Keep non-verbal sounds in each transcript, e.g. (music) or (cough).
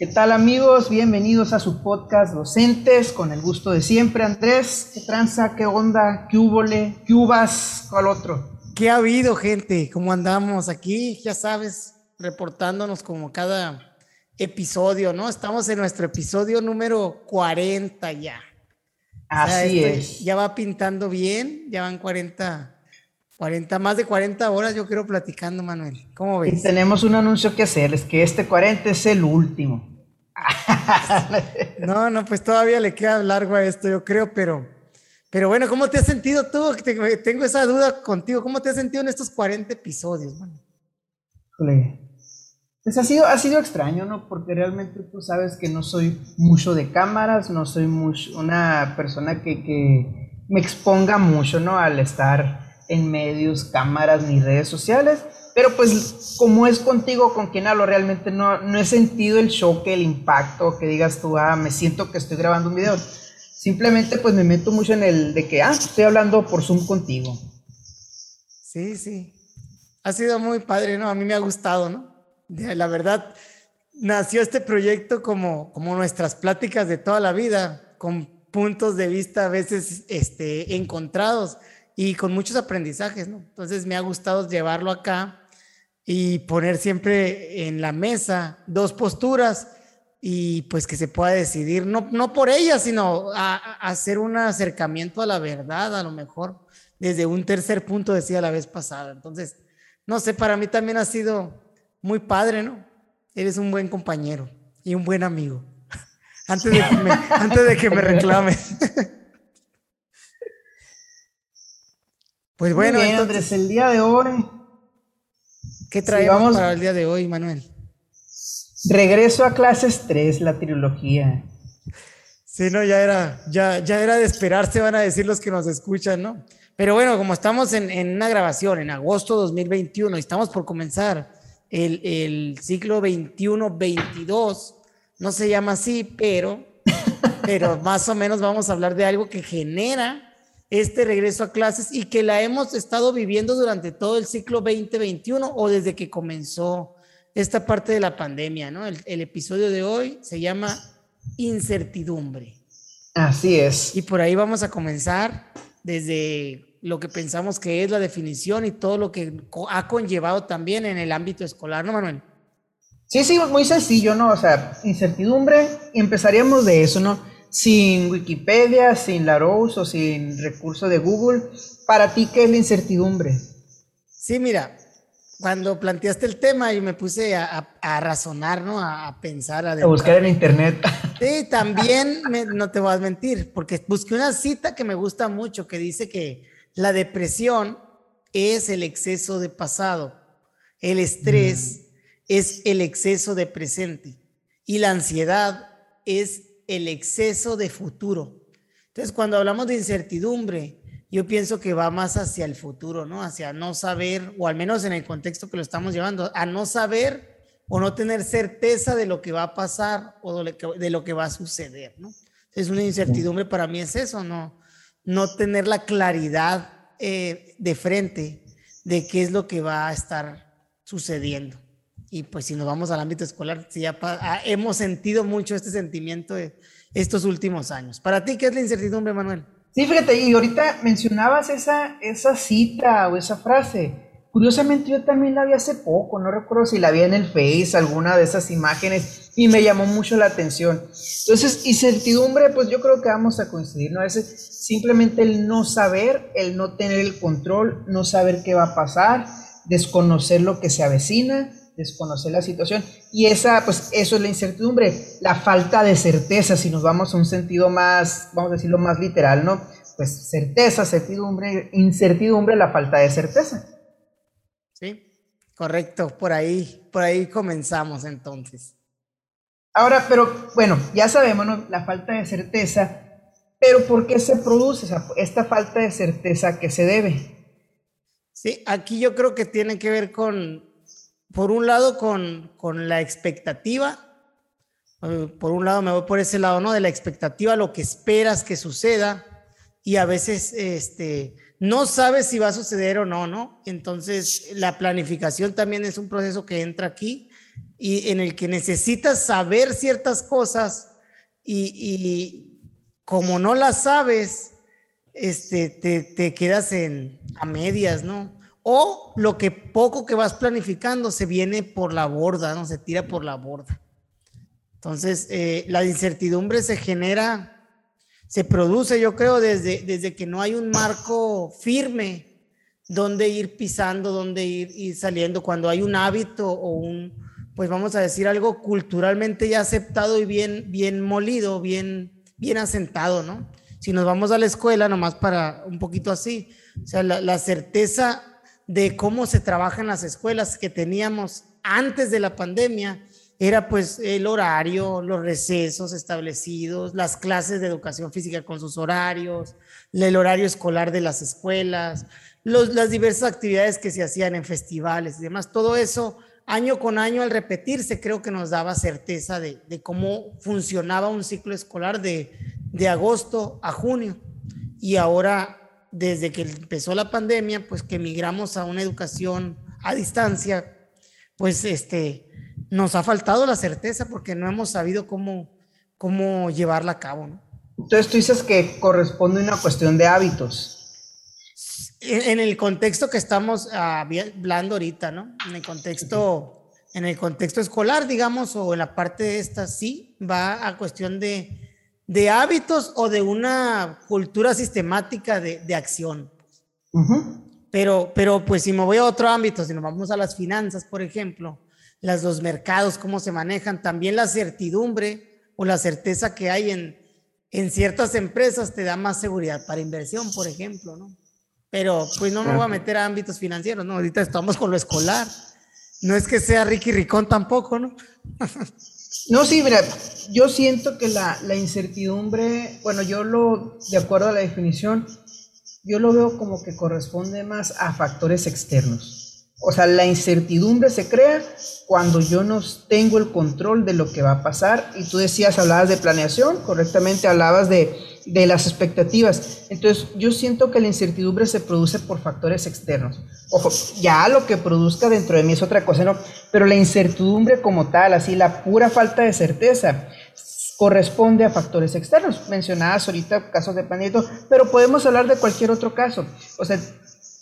¿Qué tal amigos? Bienvenidos a su podcast Docentes, con el gusto de siempre. Andrés, ¿qué tranza? ¿Qué onda? ¿Qué húbole? ¿Qué uvas? ¿Cuál otro? ¿Qué ha habido, gente? ¿Cómo andamos aquí? Ya sabes, reportándonos como cada episodio, ¿no? Estamos en nuestro episodio número 40 ya. Así es. Ya va pintando bien, ya van 40 40, más de 40 horas yo quiero platicando, Manuel. ¿Cómo ves? Y tenemos un anuncio que hacer, es que este 40 es el último. (laughs) no, no, pues todavía le queda largo a esto, yo creo, pero, pero bueno, ¿cómo te has sentido tú? Tengo esa duda contigo. ¿Cómo te has sentido en estos 40 episodios? Pues ha sido, ha sido extraño, ¿no? Porque realmente tú sabes que no soy mucho de cámaras, no soy mucho, una persona que, que me exponga mucho, ¿no? Al estar en medios, cámaras ni redes sociales. Pero pues como es contigo con quien hablo, realmente no, no he sentido el choque, el impacto, que digas tú, ah, me siento que estoy grabando un video. Simplemente pues me meto mucho en el de que, ah, estoy hablando por Zoom contigo. Sí, sí. Ha sido muy padre, ¿no? A mí me ha gustado, ¿no? La verdad, nació este proyecto como, como nuestras pláticas de toda la vida, con puntos de vista a veces este, encontrados y con muchos aprendizajes, ¿no? Entonces me ha gustado llevarlo acá y poner siempre en la mesa dos posturas y pues que se pueda decidir, no, no por ellas, sino a, hacer un acercamiento a la verdad, a lo mejor desde un tercer punto, decía la vez pasada. Entonces, no sé, para mí también ha sido muy padre, ¿no? Eres un buen compañero y un buen amigo. (laughs) antes de que me, antes de que me reclames. (laughs) Pues bueno, entonces el día de hoy. ¿Qué traemos para el día de hoy, Manuel? Regreso a clases 3, la trilogía. Sí, no, ya era, ya, ya era de esperarse, van a decir los que nos escuchan, ¿no? Pero bueno, como estamos en, en una grabación en agosto 2021 y estamos por comenzar el, el ciclo 21-22, no se llama así, pero, pero (laughs) más o menos vamos a hablar de algo que genera este regreso a clases y que la hemos estado viviendo durante todo el ciclo 2021 o desde que comenzó esta parte de la pandemia, ¿no? El, episodio de hoy se llama Incertidumbre. Así es. Y por ahí vamos a comenzar desde lo que pensamos que es la definición y todo lo que ha conllevado también en el ámbito escolar, ¿no, Manuel? Sí, sí, muy sencillo, ¿no? O sea, incertidumbre, empezaríamos de eso, ¿no? Sin Wikipedia, sin Larousse o sin recurso de Google, para ti, ¿qué es la incertidumbre? Sí, mira, cuando planteaste el tema y me puse a, razonar, ¿no? A, pensar, a, buscar en internet. (laughs) Sí, también no te voy a mentir, porque busqué una cita que me gusta mucho que dice que la depresión es el exceso de pasado, el estrés mm. es el exceso de presente y la ansiedad es el exceso de futuro. Entonces, cuando hablamos de incertidumbre, yo pienso que va más hacia el futuro, ¿no? Hacia no saber, o al menos en el contexto que lo estamos llevando, a no saber o no tener certeza de lo que va a pasar o de lo que va a suceder, ¿no? Es una incertidumbre para mí es eso, ¿no? No tener la claridad eh, de frente de qué es lo que va a estar sucediendo. Y pues si nos vamos al ámbito escolar, sí, ya hemos sentido mucho este sentimiento de estos últimos años. ¿Para ti qué es la incertidumbre, Manuel? Sí, fíjate, y ahorita mencionabas esa, esa cita o esa frase. Curiosamente yo también la vi hace poco, no recuerdo si la vi en el Face, alguna de esas imágenes, y me llamó mucho la atención. Entonces, incertidumbre, pues yo creo que vamos a coincidir, ¿no? Es simplemente el no saber, el no tener el control, no saber qué va a pasar, desconocer lo que se avecina, desconocer la situación. Y esa, pues eso es la incertidumbre, la falta de certeza, si nos vamos a un sentido más, vamos a decirlo más literal, ¿no? Pues certeza, certidumbre, incertidumbre, la falta de certeza. Sí, correcto, por ahí, por ahí comenzamos entonces. Ahora, pero bueno, ya sabemos, ¿no? La falta de certeza, pero ¿por qué se produce esta falta de certeza que se debe? Sí, aquí yo creo que tiene que ver con por un lado con, con la expectativa, eh, por un lado me voy por ese lado, ¿no? De la expectativa, lo que esperas que suceda y a veces este, no sabes si va a suceder o no, ¿no? Entonces la planificación también es un proceso que entra aquí y en el que necesitas saber ciertas cosas y, como no las sabes, este, te, te quedas en, a medias, ¿no? O lo que poco que vas planificando se viene por la borda, ¿no? Se tira por la borda. Entonces, eh, la incertidumbre se genera, se produce, yo creo, desde, desde que no hay un marco firme donde ir pisando, donde ir, ir saliendo, cuando hay un hábito o un, pues vamos a decir algo culturalmente ya aceptado y bien, bien molido, bien, bien asentado, ¿no? Si nos vamos a la escuela, nomás para un poquito así, o sea, la, la certeza de cómo se trabaja en las escuelas que teníamos antes de la pandemia era pues el horario, los recesos establecidos, las clases de educación física con sus horarios, el horario escolar de las escuelas, las diversas actividades que se hacían en festivales y demás. Todo eso año con año al repetirse creo que nos daba certeza de, de cómo funcionaba un ciclo escolar de, de agosto a junio. Y ahora desde que empezó la pandemia, pues que migramos a una educación a distancia, pues este, nos ha faltado la certeza porque no hemos sabido cómo, cómo llevarla a cabo. ¿no? Entonces tú dices que corresponde a una cuestión de hábitos. En, el contexto que estamos hablando ahorita, ¿no? En el contexto, en el contexto escolar, digamos, o en la parte de esta, sí, va a cuestión de, de hábitos o de una cultura sistemática de, de acción. pero, pero pues si me voy a otro ámbito, si nos vamos a las finanzas, por ejemplo, las, los mercados, cómo se manejan, también la certidumbre o la certeza que hay en, en ciertas empresas te da más seguridad para inversión, por ejemplo, ¿no? Pero pues no me voy a meter a ámbitos financieros, ¿no? Ahorita estamos con lo escolar. No es que sea Ricky Ricón tampoco, ¿no? (laughs) No, sí, mira, yo siento que la, la, incertidumbre, bueno, yo lo, de acuerdo a la definición, yo lo veo como que corresponde más a factores externos. O sea, la incertidumbre se crea cuando yo no tengo el control de lo que va a pasar. Y tú decías, hablabas de planeación, correctamente hablabas de de las expectativas. Entonces, yo siento que la incertidumbre se produce por factores externos. Ojo, ya lo que produzca dentro de mí es otra cosa, ¿no? Pero la incertidumbre como tal, así la pura falta de certeza, corresponde a factores externos. Mencionabas ahorita casos de Panieto, pero podemos hablar de cualquier otro caso. O sea,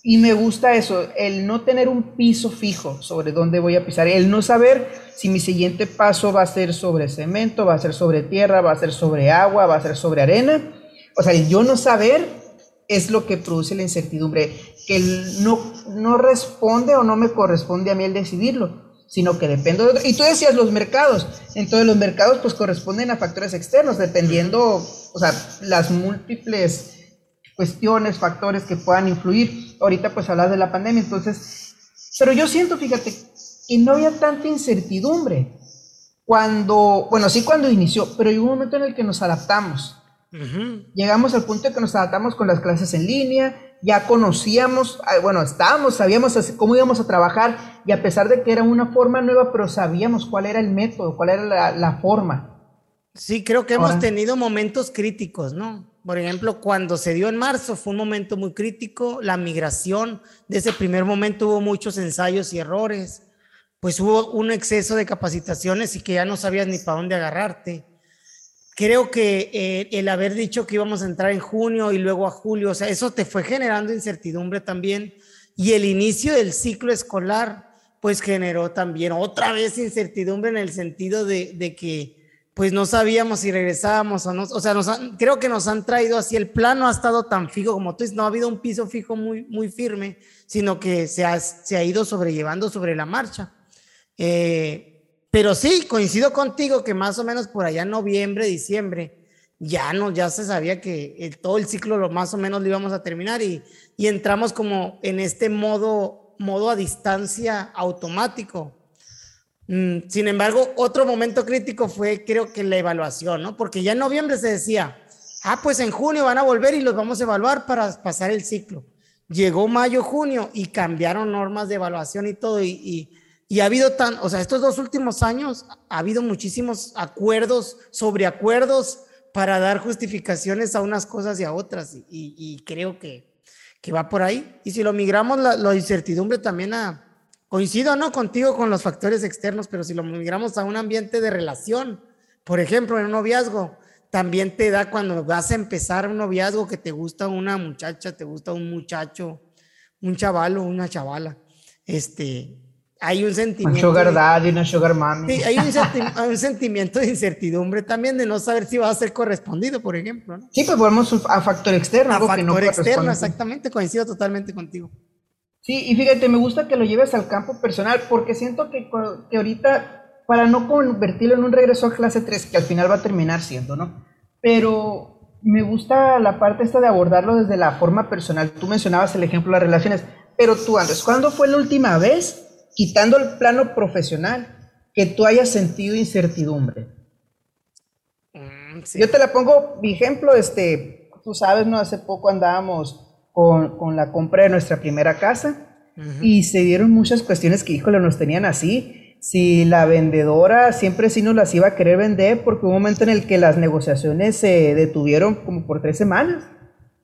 y me gusta eso, el no tener un piso fijo sobre dónde voy a pisar, el no saber si mi siguiente paso va a ser sobre cemento, va a ser sobre tierra, va a ser sobre agua, va a ser sobre arena. O sea, el yo no saber es lo que produce la incertidumbre, que no, no responde o no me corresponde a mí el decidirlo, sino que depende de otro. Y tú decías los mercados, entonces los mercados pues corresponden a factores externos, dependiendo, o sea, las múltiples cuestiones, factores que puedan influir. Ahorita pues hablas de la pandemia, entonces, pero yo siento, fíjate, que no había tanta incertidumbre cuando, bueno, sí cuando inició, pero hubo un momento en el que nos adaptamos. Llegamos al punto de que nos adaptamos con las clases en línea, ya conocíamos, ah, bueno, estábamos, sabíamos cómo íbamos a trabajar y a pesar de que era una forma nueva, pero sabíamos cuál era el método, cuál era la, forma. Sí, creo que hemos tenido momentos críticos, ¿no? Por ejemplo, cuando se dio en marzo fue un momento muy crítico, la migración, de ese primer momento hubo muchos ensayos y errores, pues hubo un exceso de capacitaciones y que ya no sabías ni para dónde agarrarte. Creo que eh, el haber dicho que íbamos a entrar en junio y luego a julio, o sea, eso te fue generando incertidumbre también. Y el inicio del ciclo escolar, pues generó también otra vez incertidumbre en el sentido de, de que pues no sabíamos si regresábamos o no. O sea, creo que nos han traído así. El plano ha estado tan fijo como tú dices, no ha habido un piso fijo muy, muy firme, sino que se ha, se ha ido sobrellevando sobre la marcha. Eh, pero sí, coincido contigo que más o menos por allá en noviembre, diciembre, ya no, ya se sabía que todo el ciclo lo más o menos lo íbamos a terminar y, y entramos como en este modo, modo a distancia automático sin embargo, otro momento crítico fue creo que la evaluación, ¿no? Porque ya en noviembre se decía, ah, pues en junio van a volver y los vamos a evaluar para pasar el ciclo. Llegó mayo, junio y cambiaron normas de evaluación y todo y, y, ha habido tan, o sea, estos dos últimos años ha habido muchísimos acuerdos sobre acuerdos para dar justificaciones a unas cosas y a otras y, y creo que, que, va por ahí. Y si lo migramos la, la incertidumbre también a Coincido, ¿no? Contigo con los factores externos, pero si lo migramos a un ambiente de relación, por ejemplo, en un noviazgo, también te da cuando vas a empezar un noviazgo que te gusta una muchacha, te gusta un muchacho, un chaval o una chavala. Este, hay un sentimiento. Un sugar daddy, una sugar mami. Sí, (laughs) hay un, sentimiento de incertidumbre también de no saber si va a ser correspondido, por ejemplo. Sí, pues volvemos a factor externo. A factor externo, exactamente, coincido totalmente contigo. Sí, y fíjate, me gusta que lo lleves al campo personal, porque siento que, que ahorita para no convertirlo en un regreso a clase 3, que al final va a terminar siendo, ¿no? Pero me gusta la parte esta de abordarlo desde la forma personal. Tú mencionabas el ejemplo de las relaciones, pero tú, Andrés, ¿cuándo fue la última vez, quitando el plano profesional, que tú hayas sentido incertidumbre? Mm, Yo te la pongo, mi ejemplo, este, tú sabes, ¿no? Hace poco andábamos con, con la compra de nuestra primera casa y se dieron muchas cuestiones que, híjole, nos tenían así si la vendedora siempre sí nos las iba a querer vender porque hubo un momento en el que las negociaciones se detuvieron como por tres semanas.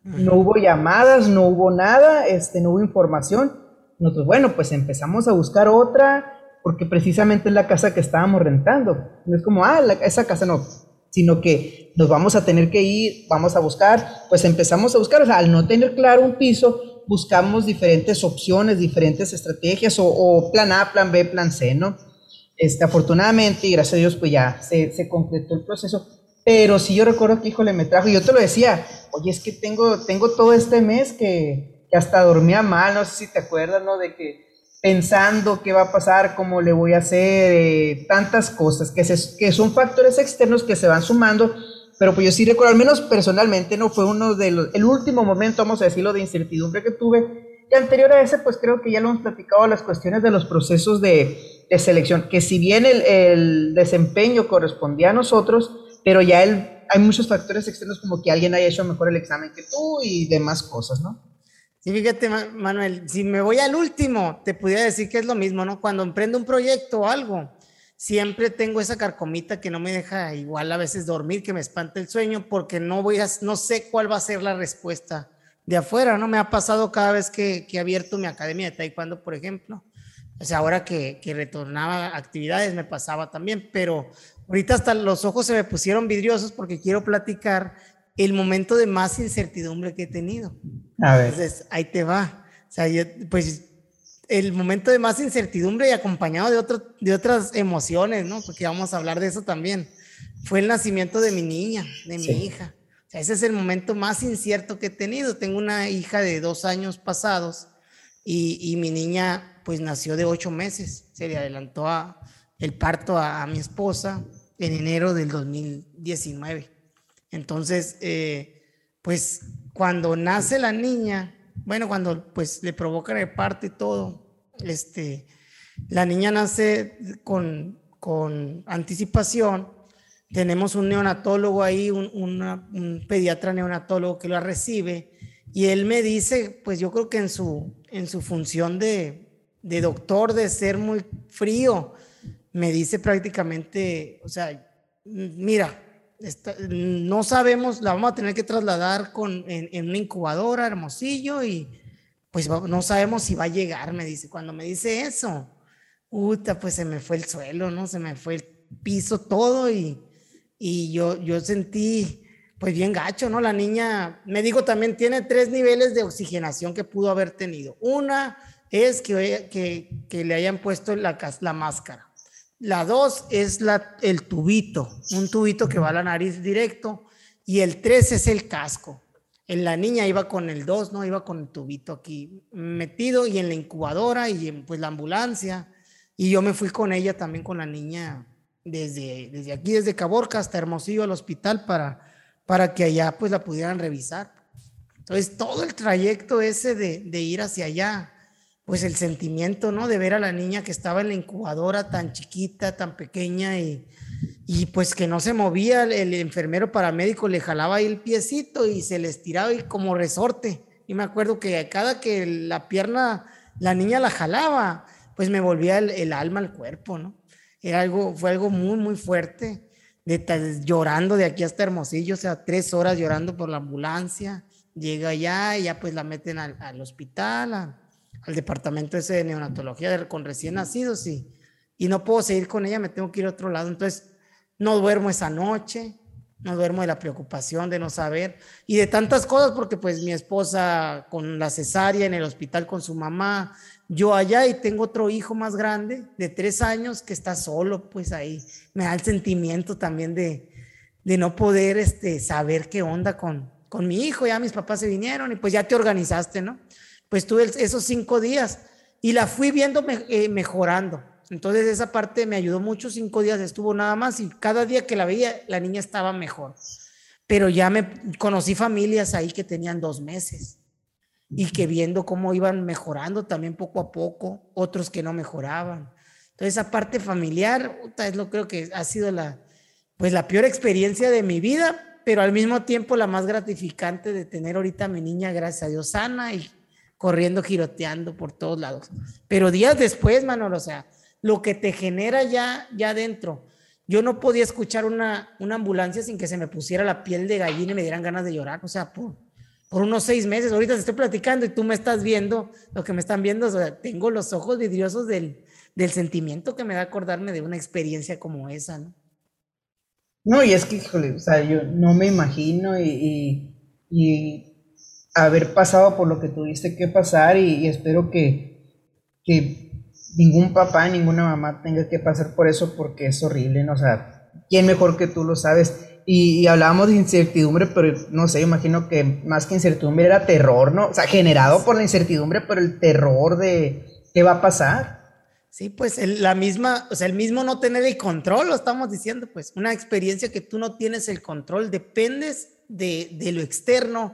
No hubo llamadas, no hubo nada, este, no hubo información. Nosotros, bueno, pues empezamos a buscar otra porque precisamente es la casa que estábamos rentando. No es como, ah, esa casa no, sino que nos vamos a tener que ir, vamos a buscar, pues empezamos a buscar, o sea, al no tener claro un piso, buscamos diferentes opciones, diferentes estrategias o, plan A, plan B, plan C, ¿no? Este, afortunadamente y gracias a Dios pues ya se, se concretó el proceso. Pero si yo recuerdo que, híjole, me trajo, y yo te lo decía, oye, es que tengo, tengo todo este mes que, que hasta dormía mal, no sé si te acuerdas, ¿no? De que pensando qué va a pasar, cómo le voy a hacer, eh, tantas cosas, que, que son factores externos que se van sumando pero pues yo sí recuerdo, al menos personalmente, no fue uno de los, el último momento, vamos a decirlo, de incertidumbre que tuve. Y anterior a ese, pues creo que ya lo hemos platicado, las cuestiones de los procesos de, de selección, que si bien el, desempeño correspondía a nosotros, pero ya hay muchos factores externos como que alguien haya hecho mejor el examen que tú y demás cosas, ¿no? Sí, fíjate, Manuel, si me voy al último, te pudiera decir que es lo mismo, ¿no? Cuando emprendo un proyecto o algo, siempre tengo esa carcomita que no me deja igual a veces dormir, que me espanta el sueño, porque no voy a, no sé cuál va a ser la respuesta de afuera, ¿no? Me ha pasado cada vez que, que he abierto mi academia de taekwondo, por ejemplo. O sea, ahora que, que retornaba actividades me pasaba también, pero ahorita hasta los ojos se me pusieron vidriosos porque quiero platicar el momento de más incertidumbre que he tenido. A ver. Entonces, ahí te va. O sea, yo, pues el momento de más incertidumbre y acompañado de, otro, de otras emociones, ¿no? Porque vamos a hablar de eso también. Fue el nacimiento de mi niña, de mi hija. O sea, ese es el momento más incierto que he tenido. Tengo una hija de dos años pasados y, y mi niña pues nació de ocho meses. Se le adelantó a, el parto a, mi esposa en enero del 2019. Entonces, eh, pues cuando nace la niña, bueno, cuando pues le provocan el y todo, este, la niña nace con, con anticipación, tenemos un neonatólogo ahí, un, un, pediatra neonatólogo que lo recibe, y él me dice, pues yo creo que en su, en su función de, de doctor, de ser muy frío, me dice prácticamente, o sea, mira, no sabemos, la vamos a tener que trasladar con, en, una incubadora, Hermosillo, y pues no sabemos si va a llegar, me dice. Cuando me dice eso, puta, pues se me fue el suelo, ¿no? Se me fue el piso todo y, y yo, yo sentí, pues bien gacho, ¿no? La niña, me digo, también tiene tres niveles de oxigenación que pudo haber tenido. Una es que, que, que le hayan puesto la, la máscara. La dos es el tubito, un tubito que va a la nariz directo. Y el tres es el casco. En la niña iba con el dos, ¿no? Iba con el tubito aquí metido y en la incubadora y en pues la ambulancia. Y yo me fui con ella también con la niña desde, desde aquí, desde Caborca hasta Hermosillo al hospital para, para que allá pues la pudieran revisar. Entonces todo el trayecto ese de ir hacia allá pues el sentimiento, ¿no? De ver a la niña que estaba en la incubadora tan chiquita, tan pequeña y, y pues que no se movía, el, enfermero paramédico le jalaba ahí el piecito y se le estiraba y como resorte. Y me acuerdo que cada que la pierna, la niña la jalaba, pues me volvía el, alma al cuerpo, ¿no? Era algo, fue algo muy, muy fuerte, de, llorando de aquí hasta Hermosillo, o sea, tres horas llorando por la ambulancia. Llega allá y ya pues la meten al, al hospital, a, al departamento ese de neonatología con recién nacidos y, y no puedo seguir con ella, me tengo que ir a otro lado. Entonces, no duermo esa noche, no duermo de la preocupación de no saber y de tantas cosas porque pues mi esposa con la cesárea en el hospital con su mamá, yo allá y tengo otro hijo más grande de tres años que está solo pues ahí. Me da el sentimiento también de, de no poder este, saber qué onda con, con mi hijo, ya mis papás se vinieron y pues ya te organizaste, ¿no? Pues tuve esos cinco días y la fui viendo eh, mejorando. Entonces esa parte me ayudó mucho, cinco días estuvo nada más y cada día que la veía la niña estaba mejor. Pero ya me conocí familias ahí que tenían dos meses y que viendo cómo iban mejorando también poco a poco, otros que no mejoraban. Entonces esa parte familiar, es lo creo que ha sido la, pues la peor experiencia de mi vida, pero al mismo tiempo la más gratificante de tener ahorita a mi niña, gracias a Dios, sana y corriendo, giroteando por todos lados. Pero días después, Manolo, o sea, lo que te genera ya, ya dentro. Yo no podía escuchar una, una ambulancia sin que se me pusiera la piel de gallina y me dieran ganas de llorar. O sea, por, por unos seis meses. Ahorita te estoy platicando y tú me estás viendo, lo que me están viendo, o sea, tengo los ojos vidriosos del, del sentimiento que me da acordarme de una experiencia como esa, ¿no? No, y es que, híjole, o sea, yo no me imagino y, y, haber pasado por lo que tuviste que pasar y, espero que, que ningún papá, ninguna mamá tenga que pasar por eso porque es horrible, ¿no? O sea, ¿quién mejor que tú lo sabes? Y, hablábamos de incertidumbre, pero no sé, imagino que más que incertidumbre era terror, ¿no? O sea, generado por la incertidumbre, pero el terror de qué va a pasar. Sí, pues la misma, o sea, el mismo no tener el control, lo estamos diciendo, pues una experiencia que tú no tienes el control, dependes de, de lo externo.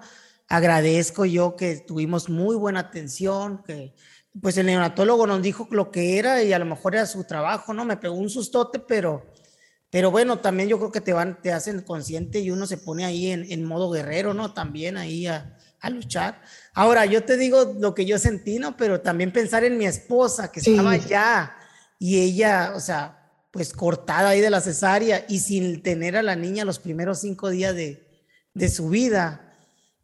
Agradezco yo que tuvimos muy buena atención, que pues el neonatólogo nos dijo lo que era y a lo mejor era su trabajo, ¿no? Me pegó un sustote, pero, pero bueno, también yo creo que te van, te hacen consciente y uno se pone ahí en, en modo guerrero, ¿no? También ahí a, a, luchar. Ahora, yo te digo lo que yo sentí, ¿no? Pero también pensar en mi esposa que estaba allá y ella, o sea, pues cortada ahí de la cesárea y sin tener a la niña los primeros cinco días de, de su vida,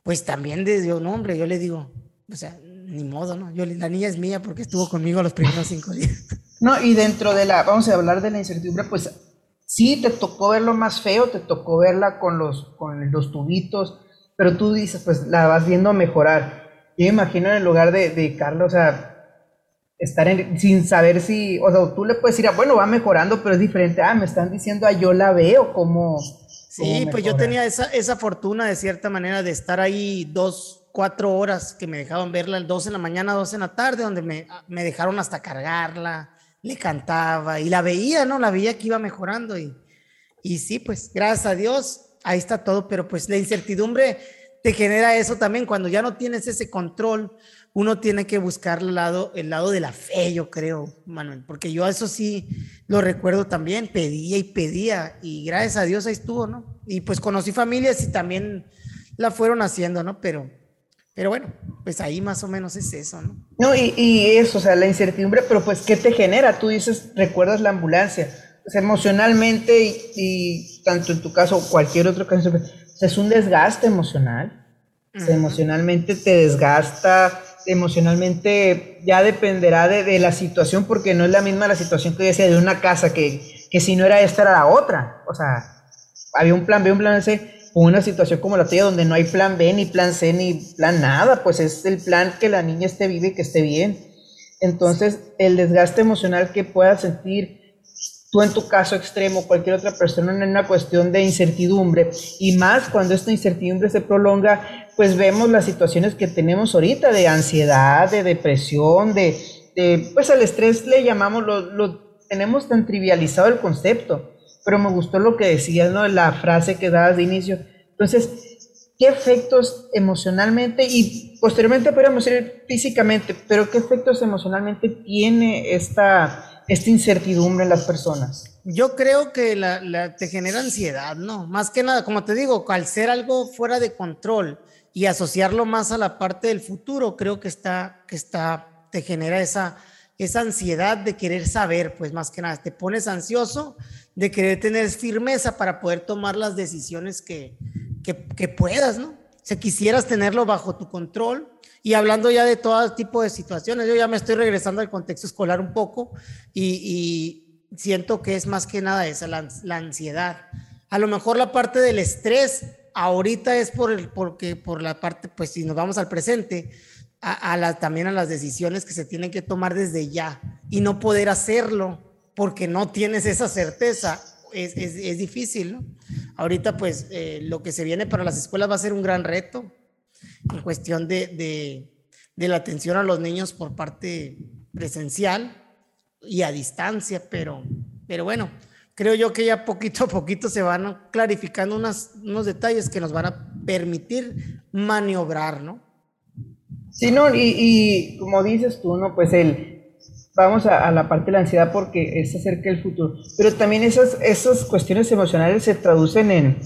pues también desde un hombre, yo le digo, o sea, ni modo, ¿no? Yo, la niña es mía porque estuvo conmigo los primeros cinco días. (laughs) No, y dentro de la, vamos a hablar de la incertidumbre, pues sí, te tocó verlo más feo, te tocó verla con los, con los tubitos, pero tú dices, pues la vas viendo mejorar. Yo me imagino en el lugar de, de Carlos, o sea, estar sin saber si, o sea, tú le puedes decir, ah, bueno, va mejorando, pero es diferente, ah, me están diciendo, ah, yo la veo como... Sí, pues yo tenía esa, esa fortuna de cierta manera de estar ahí dos, cuatro horas que me dejaban verla, dos en la mañana, dos en la tarde, donde me, me dejaron hasta cargarla, le cantaba y la veía, ¿no? La veía que iba mejorando y, y sí, pues gracias a Dios, ahí está todo, pero pues la incertidumbre te genera eso también, cuando ya no tienes ese control, uno tiene que buscar el lado, el lado de la fe, yo creo, Manuel, porque yo eso sí lo recuerdo también, pedía y pedía y gracias a Dios ahí estuvo, ¿no? Y pues conocí familias y también la fueron haciendo, ¿no? Pero pero bueno, pues ahí más o menos es eso, ¿no? No, y, y eso, o sea, la incertidumbre, pero pues, ¿qué te genera? Tú dices, recuerdas la ambulancia. O sea, emocionalmente y, tanto en tu caso o cualquier otro caso, es un desgaste emocional. O sea, emocionalmente te desgasta, emocionalmente ya dependerá de, de, la situación, porque no es la misma la situación que decía de una casa, que, que si no era esta era la otra. O sea, había un plan B, un plan C una situación como la tuya donde no hay plan B, ni plan C, ni plan nada, pues es el plan que la niña esté viva y que esté bien. Entonces, el desgaste emocional que puedas sentir tú en tu caso extremo, cualquier otra persona en una cuestión de incertidumbre, y más cuando esta incertidumbre se prolonga, pues vemos las situaciones que tenemos ahorita de ansiedad, de depresión, de, pues al estrés le llamamos, lo, lo tenemos tan trivializado el concepto pero me gustó lo que decías, ¿no? La frase que dabas de inicio. Entonces, ¿qué efectos emocionalmente y posteriormente podríamos ir físicamente, pero qué efectos emocionalmente tiene esta, esta incertidumbre en las personas? Yo creo que la, te genera ansiedad, ¿no? Más que nada, como te digo, al ser algo fuera de control y asociarlo más a la parte del futuro, creo que está, que está, te genera esa, esa ansiedad de querer saber, pues más que nada, te pones ansioso de querer tener firmeza para poder tomar las decisiones que, que, puedas, ¿no? sea, quisieras tenerlo bajo tu control. Y hablando ya de todo tipo de situaciones, yo ya me estoy regresando al contexto escolar un poco y, siento que es más que nada esa, la, ansiedad. A lo mejor la parte del estrés ahorita es por el, porque por la parte, pues si nos vamos al presente, a, la, también a las decisiones que se tienen que tomar desde ya y no poder hacerlo porque no tienes esa certeza es, es, es difícil, ¿no? Ahorita pues eh, lo que se viene para las escuelas va a ser un gran reto en cuestión de, de, de la atención a los niños por parte presencial y a distancia, pero, pero bueno, creo yo que ya poquito a poquito se van clarificando unas, unos detalles que nos van a permitir maniobrar, ¿no? Sí, no, y, como dices tú, ¿no? Pues el, vamos a, a, la parte de la ansiedad porque es acerca del futuro, pero también esas, esas cuestiones emocionales se traducen en,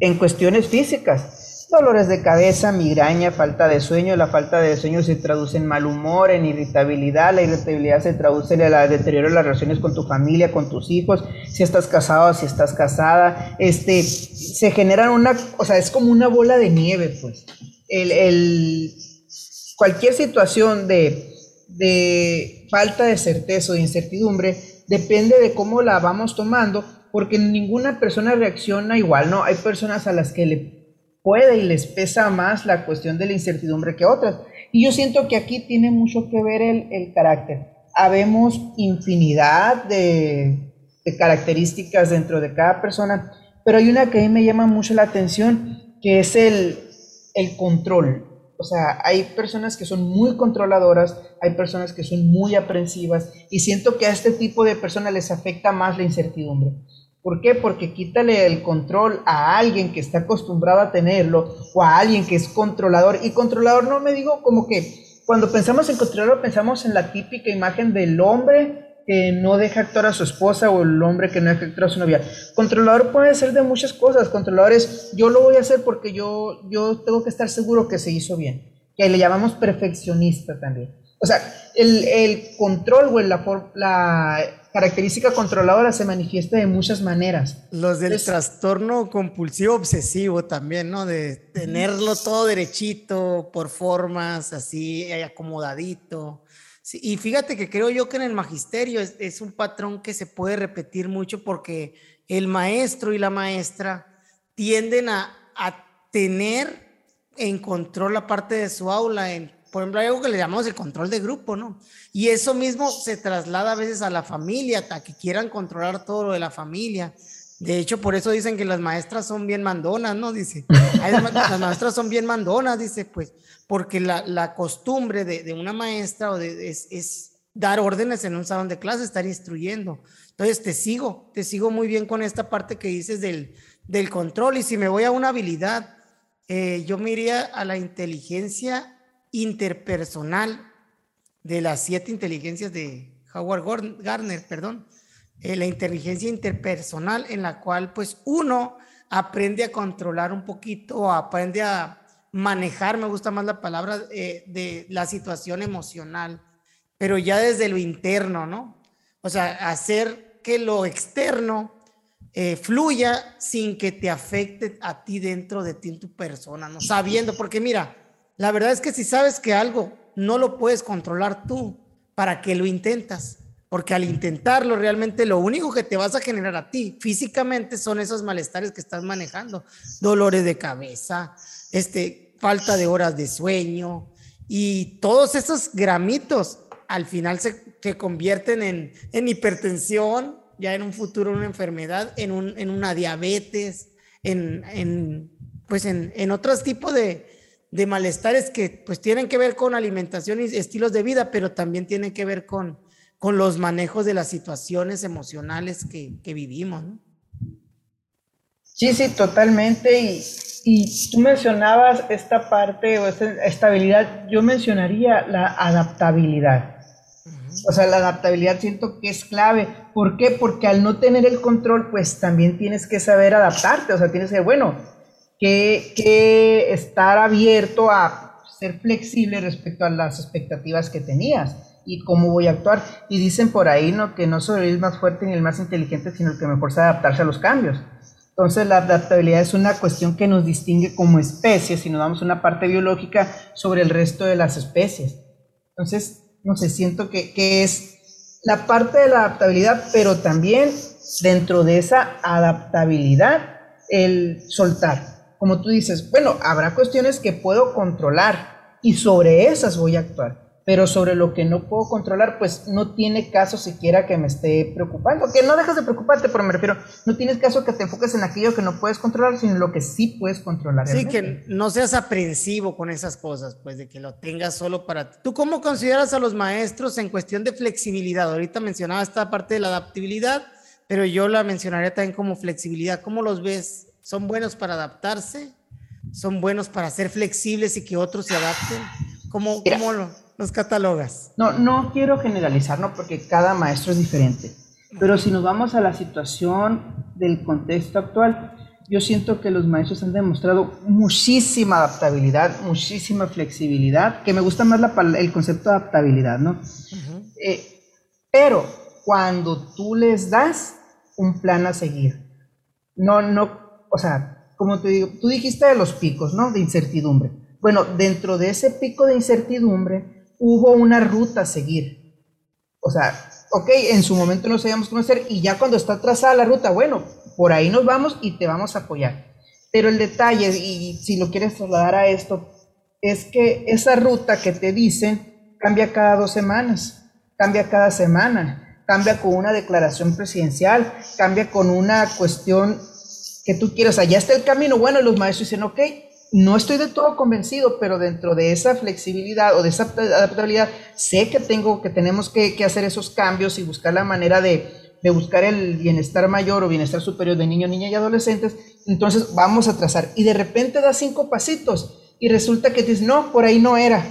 en cuestiones físicas dolores de cabeza, migraña, falta de sueño. La falta de sueño se traduce en mal humor, en irritabilidad. La irritabilidad se traduce en el deterioro de las relaciones con tu familia, con tus hijos, si estás casado, si estás casada. Este, se generan una, o sea, es como una bola de nieve, pues. El, cualquier situación de, de falta de certeza o de incertidumbre depende de cómo la vamos tomando, porque ninguna persona reacciona igual, ¿no? Hay personas a las que le puede y les pesa más la cuestión de la incertidumbre que otras. Y yo siento que aquí tiene mucho que ver el, carácter. Habemos infinidad de, de, características dentro de cada persona, pero hay una que a mí me llama mucho la atención, que es el, el control. O sea, hay personas que son muy controladoras, hay personas que son muy aprensivas, y siento que a este tipo de personas les afecta más la incertidumbre. ¿Por qué? Porque quítale el control a alguien que está acostumbrado a tenerlo o a alguien que es controlador. Y controlador no me digo como que cuando pensamos en controlador pensamos en la típica imagen del hombre que no deja actuar a su esposa o el hombre que no deja actuar a su novia. Controlador puede ser de muchas cosas. Controlador es yo lo voy a hacer porque yo, yo tengo que estar seguro que se hizo bien. Que le llamamos perfeccionista también. O sea, el, el control o la, la característica controladora se manifiesta de muchas maneras. Los del trastorno compulsivo obsesivo también, ¿no? De tenerlo todo derechito, por formas, así, acomodadito. Sí, y fíjate que creo yo que en el magisterio es, es, un patrón que se puede repetir mucho porque el maestro y la maestra tienden a, a tener en control la parte de su aula, en por ejemplo, hay algo que le llamamos el control de grupo, ¿no? Y eso mismo se traslada a veces a la familia, a que quieran controlar todo lo de la familia. De hecho, por eso dicen que las maestras son bien mandonas, ¿no? Dice, las maestras son bien mandonas, dice, pues, porque la, la costumbre de, de, una maestra o de, es, es, dar órdenes en un salón de clase, estar instruyendo. Entonces, te sigo, te sigo muy bien con esta parte que dices del, del control. Y si me voy a una habilidad, eh, yo me iría a la inteligencia interpersonal de las siete inteligencias de Howard Gardner, perdón, eh, la inteligencia interpersonal en la cual pues uno aprende a controlar un poquito, aprende a manejar, me gusta más la palabra, eh, de la situación emocional, pero ya desde lo interno, ¿no? O sea, hacer que lo externo eh, fluya sin que te afecte a ti dentro de ti, en tu persona, ¿no? Sabiendo, porque mira, la verdad es que si sabes que algo no lo puedes controlar tú, ¿para qué lo intentas? Porque al intentarlo, realmente lo único que te vas a generar a ti físicamente son esos malestares que estás manejando. Dolores de cabeza, este, falta de horas de sueño y todos esos gramitos al final se, se convierten en, en, hipertensión, ya en un futuro una enfermedad, en, un, en una diabetes, en, en pues en, en otros tipos de, de malestares que pues tienen que ver con alimentación y estilos de vida, pero también tienen que ver con, con los manejos de las situaciones emocionales que, que vivimos. ¿no? Sí, sí, totalmente. Y, y, tú mencionabas esta parte o esta estabilidad, yo mencionaría la adaptabilidad. Uh -huh. O sea, la adaptabilidad siento que es clave. ¿Por qué? Porque al no tener el control, pues también tienes que saber adaptarte. O sea, tienes que, bueno, que, estar abierto a ser flexible respecto a las expectativas que tenías y cómo voy a actuar. Y dicen por ahí, ¿no? Que no soy el más fuerte ni el más inteligente, sino el que mejor sabe adaptarse a los cambios. Entonces la adaptabilidad es una cuestión que nos distingue como especie, si nos damos una parte biológica sobre el resto de las especies. Entonces, no sé, siento que, que es la parte de la adaptabilidad, pero también dentro de esa adaptabilidad, el soltar. Como tú dices, bueno, habrá cuestiones que puedo controlar y sobre esas voy a actuar pero sobre lo que no puedo controlar, pues no tiene caso siquiera que me esté preocupando. Que no dejas de preocuparte, pero me refiero, no tienes caso que te enfoques en aquello que no puedes controlar, sino en lo que sí puedes controlar. Sí, que no seas aprensivo con esas cosas, pues de que lo tengas solo para ti. ¿Tú cómo consideras a los maestros en cuestión de flexibilidad? Ahorita mencionaba esta parte de la adaptabilidad, pero yo la mencionaría también como flexibilidad. ¿Cómo los ves? ¿Son buenos para adaptarse? ¿Son buenos para ser flexibles y que otros se adapten? ¿Cómo, cómo lo...? los catalogas? No, no quiero generalizar, ¿no? Porque cada maestro es diferente. Pero si nos vamos a la situación del contexto actual, yo siento que los maestros han demostrado muchísima adaptabilidad, muchísima flexibilidad, que me gusta más el concepto de adaptabilidad, ¿no? Eh, pero cuando tú les das un plan a seguir, no, no, o sea, como te digo, tú dijiste de los picos, ¿no? De incertidumbre. Bueno, dentro de ese pico de incertidumbre, hubo una ruta a seguir. O sea, ok, en su momento no sabíamos cómo hacer y ya cuando está trazada la ruta, bueno, por ahí nos vamos y te vamos a apoyar. Pero el detalle, y si lo quieres trasladar a esto, es que esa ruta que te dicen cambia cada dos semanas, cambia cada semana, cambia con una declaración presidencial, cambia con una cuestión que tú quieras. Allá está el camino. Bueno, los maestros dicen, ok, no estoy de todo convencido, pero dentro de esa flexibilidad o de esa adaptabilidad, sé que tengo, que tenemos que, hacer esos cambios y buscar la manera de, buscar el bienestar mayor o bienestar superior de niños, niñas y adolescentes. Entonces vamos a trazar. Y de repente da cinco pasitos y resulta que dices, no, por ahí no era.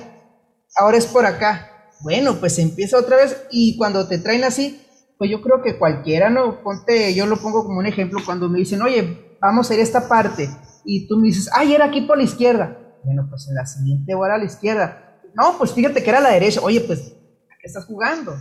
Ahora es por acá. Bueno, pues empieza otra vez y cuando te traen así, pues yo creo que cualquiera, ¿no? Ponte, yo lo pongo como un ejemplo cuando me dicen, oye, vamos a ir a esta parte y tú me dices, ay, era aquí por la izquierda. Bueno, pues en la siguiente voy a la izquierda. No, pues fíjate que era la derecha. Oye, pues, ¿a qué estás jugando?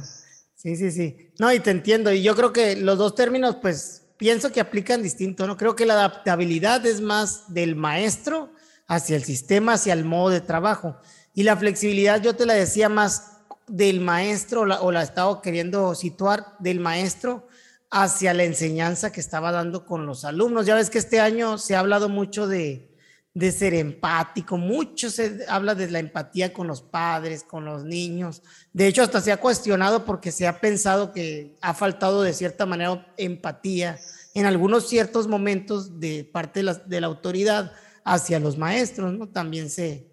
Sí, sí, sí. No, y te entiendo. Y yo creo que los dos términos, pues, pienso que aplican distinto, ¿no? Creo que la adaptabilidad es más del maestro hacia el sistema, hacia el modo de trabajo. Y la flexibilidad, yo te la decía más del maestro, o la, o la estaba queriendo situar del maestro hacia la enseñanza que estaba dando con los alumnos. Ya ves que este año se ha hablado mucho de, ser empático, mucho se habla de la empatía con los padres, con los niños. De hecho, hasta se ha cuestionado porque se ha pensado que ha faltado de cierta manera empatía en algunos ciertos momentos de parte de la, de la autoridad hacia los maestros, ¿no? También se,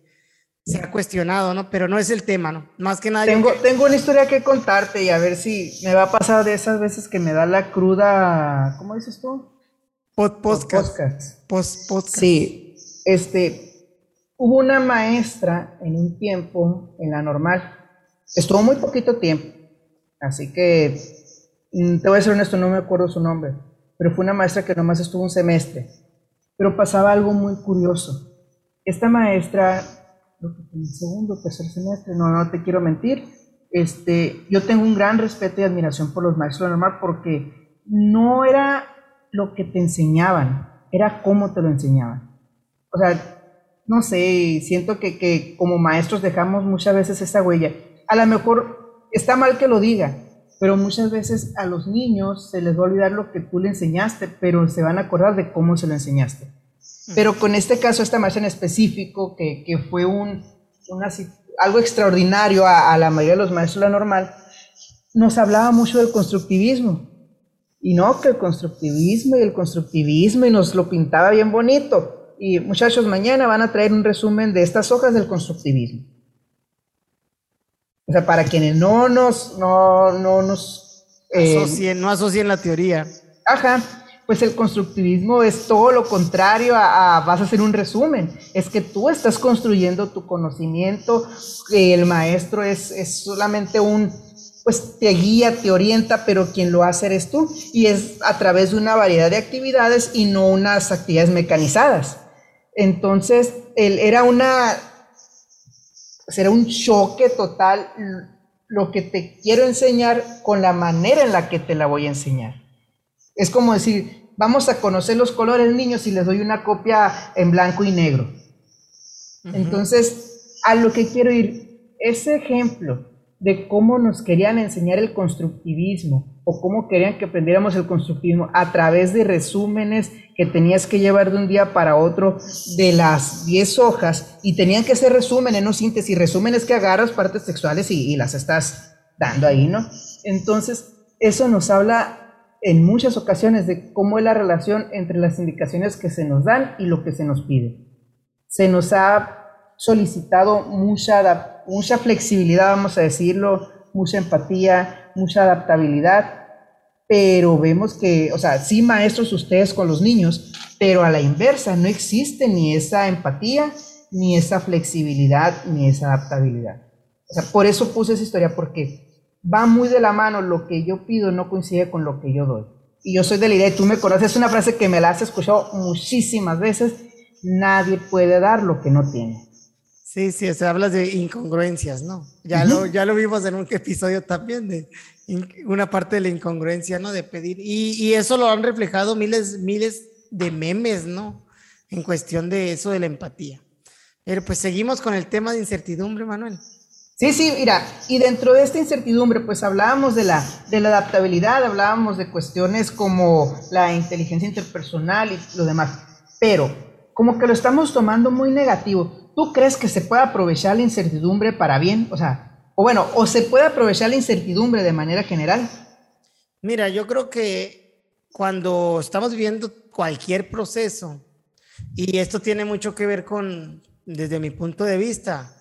se ha cuestionado, ¿no? Pero no es el tema, ¿no? Más que nada. Tengo, tengo una historia que contarte y a ver si me va a pasar de esas veces que me da la cruda. ¿Cómo dices tú? podcast. Post Sí, este. Hubo una maestra en un tiempo, en la normal. Estuvo muy poquito tiempo. Así que. Mm, te voy a ser honesto, no me acuerdo su nombre. Pero fue una maestra que nomás estuvo un semestre. Pero pasaba algo muy curioso. Esta maestra creo que en el segundo tercer semestre, no, no te quiero mentir. Este, yo tengo un gran respeto y admiración por los maestros de normal porque no era lo que te enseñaban, era cómo te lo enseñaban. O sea, no sé, siento que, que como maestros dejamos muchas veces esa huella. A lo mejor está mal que lo diga, pero muchas veces a los niños se les va a olvidar lo que tú le enseñaste, pero se van a acordar de cómo se lo enseñaste. Pero con este caso, esta maestra en específico, que, que fue un, algo extraordinario a, la mayoría de los maestros de la normal, nos hablaba mucho del constructivismo. Y no, que el constructivismo y el constructivismo, y nos lo pintaba bien bonito. Y muchachos, mañana van a traer un resumen de estas hojas del constructivismo. O sea, para quienes no nos, no, no nos... Eh, no asocien la teoría. Ajá, pues el constructivismo es todo lo contrario a, vas a hacer un resumen. Es que tú estás construyendo tu conocimiento, el maestro es, es solamente un, pues te guía, te orienta, pero quien lo hace eres tú. Y es a través de una variedad de actividades y no unas actividades mecanizadas. Entonces, él, era una, será un choque total lo que te quiero enseñar con la manera en la que te la voy a enseñar. Es como decir, vamos a conocer los colores niños si les doy una copia en blanco y negro. Entonces, a lo que quiero ir, ese ejemplo de cómo nos querían enseñar el constructivismo o cómo querían que aprendiéramos el constructivismo a través de resúmenes que tenías que llevar de un día para otro de las 10 hojas y tenían que ser resúmenes, no síntesis, resúmenes que agarras partes sexuales y, y las estás dando ahí, ¿no? Entonces, eso nos habla en muchas ocasiones de cómo es la relación entre las indicaciones que se nos dan y lo que se nos pide. Se nos ha solicitado mucha, mucha flexibilidad, vamos a decirlo, mucha empatía, mucha adaptabilidad, pero vemos que, o sea, sí maestros ustedes con los niños, pero a la inversa no existe ni esa empatía, ni esa flexibilidad, ni esa adaptabilidad. O sea, por eso puse esa historia, porque va muy de la mano, lo que yo pido no coincide con lo que yo doy. Y yo soy de la idea, y tú me conoces, es una frase que me la has escuchado muchísimas veces, nadie puede dar lo que no tiene. Sí, sí, o sea, hablas de incongruencias, ¿no? Ya, lo, ya lo vimos en un (laughs) episodio también de una parte de la incongruencia, ¿no? De pedir. Y, y eso lo han reflejado miles, miles de memes, ¿no? En cuestión de eso de la empatía. Pero pues seguimos con el tema de incertidumbre, Manuel. Sí, sí, mira, y dentro de esta incertidumbre, pues hablábamos de la, de la adaptabilidad, hablábamos de cuestiones como la inteligencia interpersonal y lo demás, pero como que lo estamos tomando muy negativo. ¿Tú crees que se puede aprovechar la incertidumbre para bien? O sea, o bueno, o se puede aprovechar la incertidumbre de manera general. Mira, yo creo que cuando estamos viviendo cualquier proceso, y esto tiene mucho que ver con, desde mi punto de vista,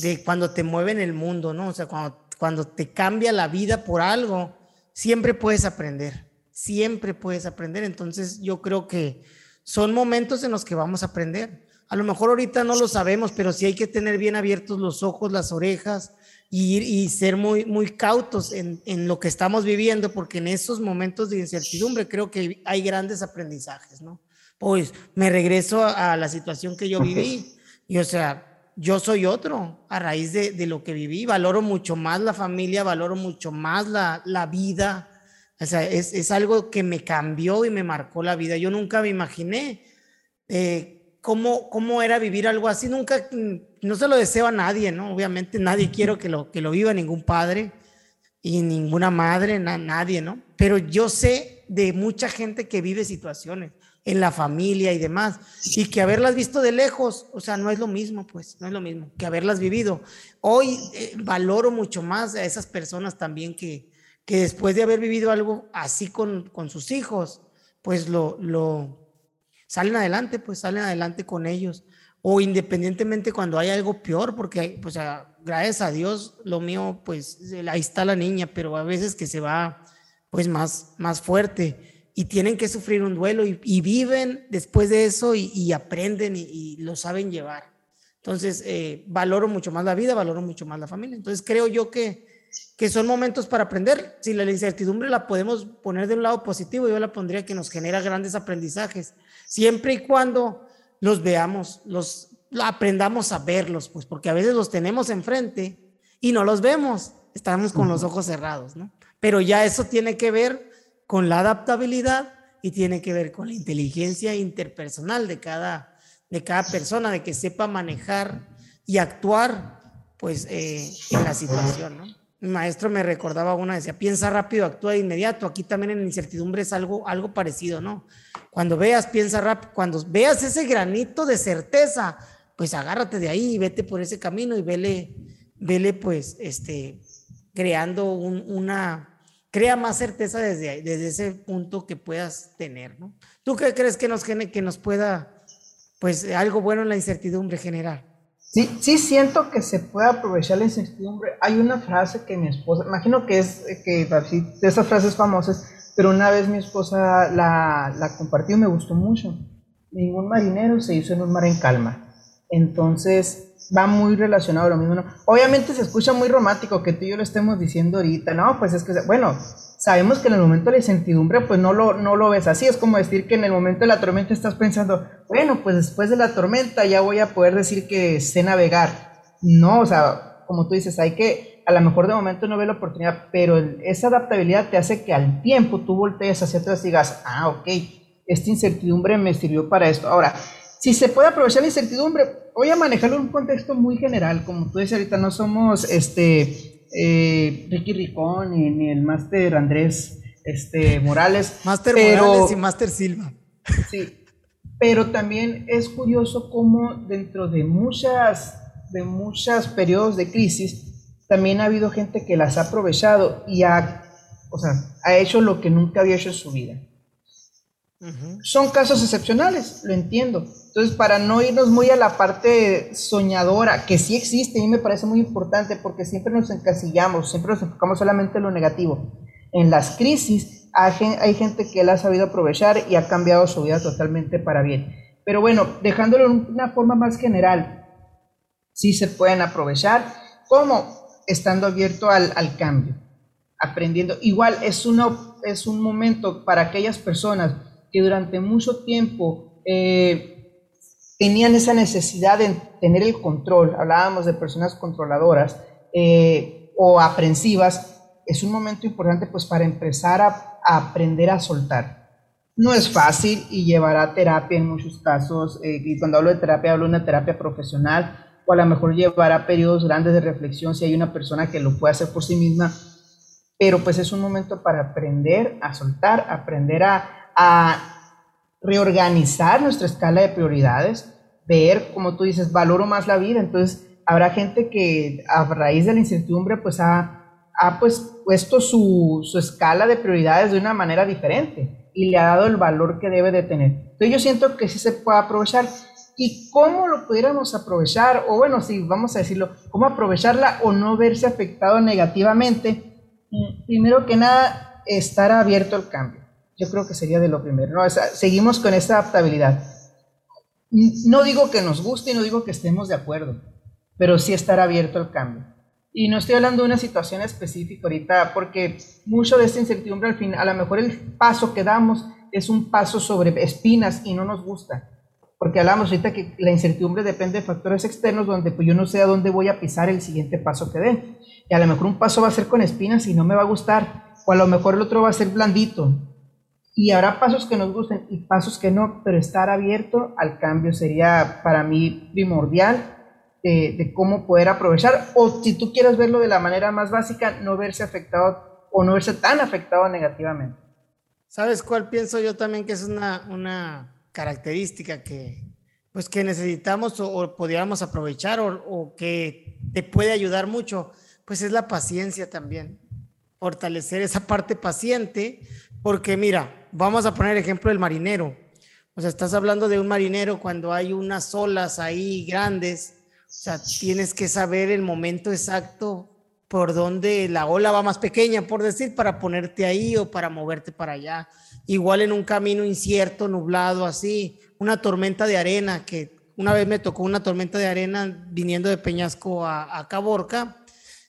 de cuando te mueve en el mundo, ¿no? O sea, cuando, cuando te cambia la vida por algo, siempre puedes aprender, siempre puedes aprender. Entonces yo creo que son momentos en los que vamos a aprender. A lo mejor ahorita no lo sabemos, pero sí hay que tener bien abiertos los ojos, las orejas y, y ser muy, muy cautos en, en, lo que estamos viviendo, porque en esos momentos de incertidumbre creo que hay grandes aprendizajes, ¿no? Pues me regreso a, a la situación que yo viví y o sea, yo soy otro a raíz de, lo que viví. Valoro mucho más la familia, valoro mucho más la, vida. O sea, es, algo que me cambió y me marcó la vida. Yo nunca me imaginé eh, cómo, cómo era vivir algo así. Nunca, no se lo deseo a nadie, ¿no? Obviamente nadie quiero que lo, que lo viva, ningún padre y ninguna madre, nadie, ¿no? Pero yo sé de mucha gente que vive situaciones en la familia y demás. Y que haberlas visto de lejos, o sea, no es lo mismo, pues, no es lo mismo que haberlas vivido. Hoy eh, valoro mucho más a esas personas también que, que después de haber vivido algo así con, con sus hijos, pues lo, lo salen adelante, pues salen adelante con ellos. O independientemente cuando hay algo peor, porque, pues, gracias a Dios, lo mío, pues, ahí está la niña, pero a veces que se va, pues, más, más fuerte y tienen que sufrir un duelo y, viven después de eso y, aprenden y, lo saben llevar. Entonces, eh, valoro mucho más la vida, valoro mucho más la familia. Entonces, creo yo que, que son momentos para aprender. Si la incertidumbre la podemos poner de un lado positivo, yo la pondría que nos genera grandes aprendizajes, siempre y cuando los veamos, los aprendamos a verlos, pues porque a veces los tenemos enfrente y no los vemos, estamos con los ojos cerrados, ¿no? Pero ya eso tiene que ver con la adaptabilidad y tiene que ver con la inteligencia interpersonal de cada, de cada persona, de que sepa manejar y actuar pues eh, en la situación, ¿no? Mi maestro me recordaba una, decía, piensa rápido, actúa de inmediato. Aquí también en incertidumbre es algo, algo parecido, ¿no? Cuando veas, piensa rápido, cuando veas ese granito de certeza, pues agárrate de ahí y vete por ese camino y vele, vele pues, este, creando una, crea más certeza desde, desde ese punto que puedas tener, ¿no? ¿Tú qué crees que nos, que nos pueda, pues, algo bueno en la incertidumbre general? Sí, sí siento que se puede aprovechar la incertidumbre. Hay una frase que mi esposa, imagino que es que de esas frases famosas, pero una vez mi esposa la, la compartió y me gustó mucho. Ningún marinero se hizo en un mar en calma. Entonces, va muy relacionado a lo mismo. Obviamente se escucha muy romántico que tú y yo lo estemos diciendo ahorita, no, pues es que, bueno, sabemos que en el momento de la incertidumbre, pues no lo, no lo ves así, es como decir que en el momento de la tormenta estás pensando, bueno, pues después de la tormenta ya voy a poder decir que sé navegar. No, o sea, como tú dices, hay que a lo mejor de momento no ve la oportunidad, pero esa adaptabilidad te hace que al tiempo tú voltees hacia atrás y digas, ah, ok, esta incertidumbre me sirvió para esto. Ahora, si se puede aprovechar la incertidumbre, voy a manejarlo en un contexto muy general, como tú dices ahorita, no somos este eh, Ricky Ricón ni, el máster Andrés este, Morales. Máster Morales y máster Silva. Sí, pero también es curioso cómo dentro de muchas, de muchos periodos de crisis, también ha habido gente que las ha aprovechado y ha, o sea, ha hecho lo que nunca había hecho en su vida. Son casos excepcionales, lo entiendo. Entonces, para no irnos muy a la parte soñadora, que sí existe y me parece muy importante porque siempre nos encasillamos, siempre nos enfocamos solamente en lo negativo. En las crisis hay gente que la ha sabido aprovechar y ha cambiado su vida totalmente para bien. Pero bueno, dejándolo en una forma más general, sí se pueden aprovechar. ¿Cómo? Estando abierto al, cambio, aprendiendo. Igual es, uno, es un momento para aquellas personas que durante mucho tiempo eh, tenían esa necesidad de tener el control, hablábamos de personas controladoras eh, o aprensivas, es un momento importante pues para empezar a, aprender a soltar. No es fácil y llevará terapia en muchos casos, eh, y cuando hablo de terapia hablo de una terapia profesional, o a lo mejor llevará periodos grandes de reflexión si hay una persona que lo puede hacer por sí misma, pero pues es un momento para aprender a soltar, aprender a, a reorganizar nuestra escala de prioridades, ver, como tú dices, valoro más la vida. Entonces, habrá gente que a raíz de la incertidumbre, pues ha, ha pues, puesto su, su, escala de prioridades de una manera diferente y le ha dado el valor que debe de tener. Entonces, yo siento que sí se puede aprovechar. ¿Y cómo lo pudiéramos aprovechar? O bueno, sí, vamos a decirlo, ¿cómo aprovecharla o no verse afectado negativamente? Primero que nada, estar abierto al cambio. Yo creo que sería de lo primero. ¿no? seguimos con esta adaptabilidad. No digo que nos guste y no digo que estemos de acuerdo, pero sí estar abierto al cambio. Y no estoy hablando de una situación específica ahorita, porque mucho de esta incertidumbre al final, a lo mejor el paso que damos es un paso sobre espinas y no nos gusta. Porque hablamos ahorita que la incertidumbre depende de factores externos donde pues yo no sé a dónde voy a pisar el siguiente paso que dé. Y a lo mejor un paso va a ser con espinas y no me va a gustar. O a lo mejor el otro va a ser blandito y habrá pasos que nos gusten y pasos que no, pero estar abierto al cambio sería para mí primordial de, cómo poder aprovechar, o si tú quieres verlo de la manera más básica, no verse afectado o no verse tan afectado negativamente. ¿Sabes cuál pienso yo también que es una, una característica que, pues que necesitamos o, podríamos aprovechar o, o, que te puede ayudar mucho? Pues es la paciencia también. Fortalecer esa parte paciente, porque mira, vamos a poner ejemplo del marinero. O sea, estás hablando de un marinero cuando hay unas olas ahí grandes. O sea, tienes que saber el momento exacto por donde la ola va más pequeña, por decir, para ponerte ahí o para moverte para allá. Igual en un camino incierto, nublado, así, una tormenta de arena, que una vez me tocó una tormenta de arena viniendo de Peñasco a, a Caborca,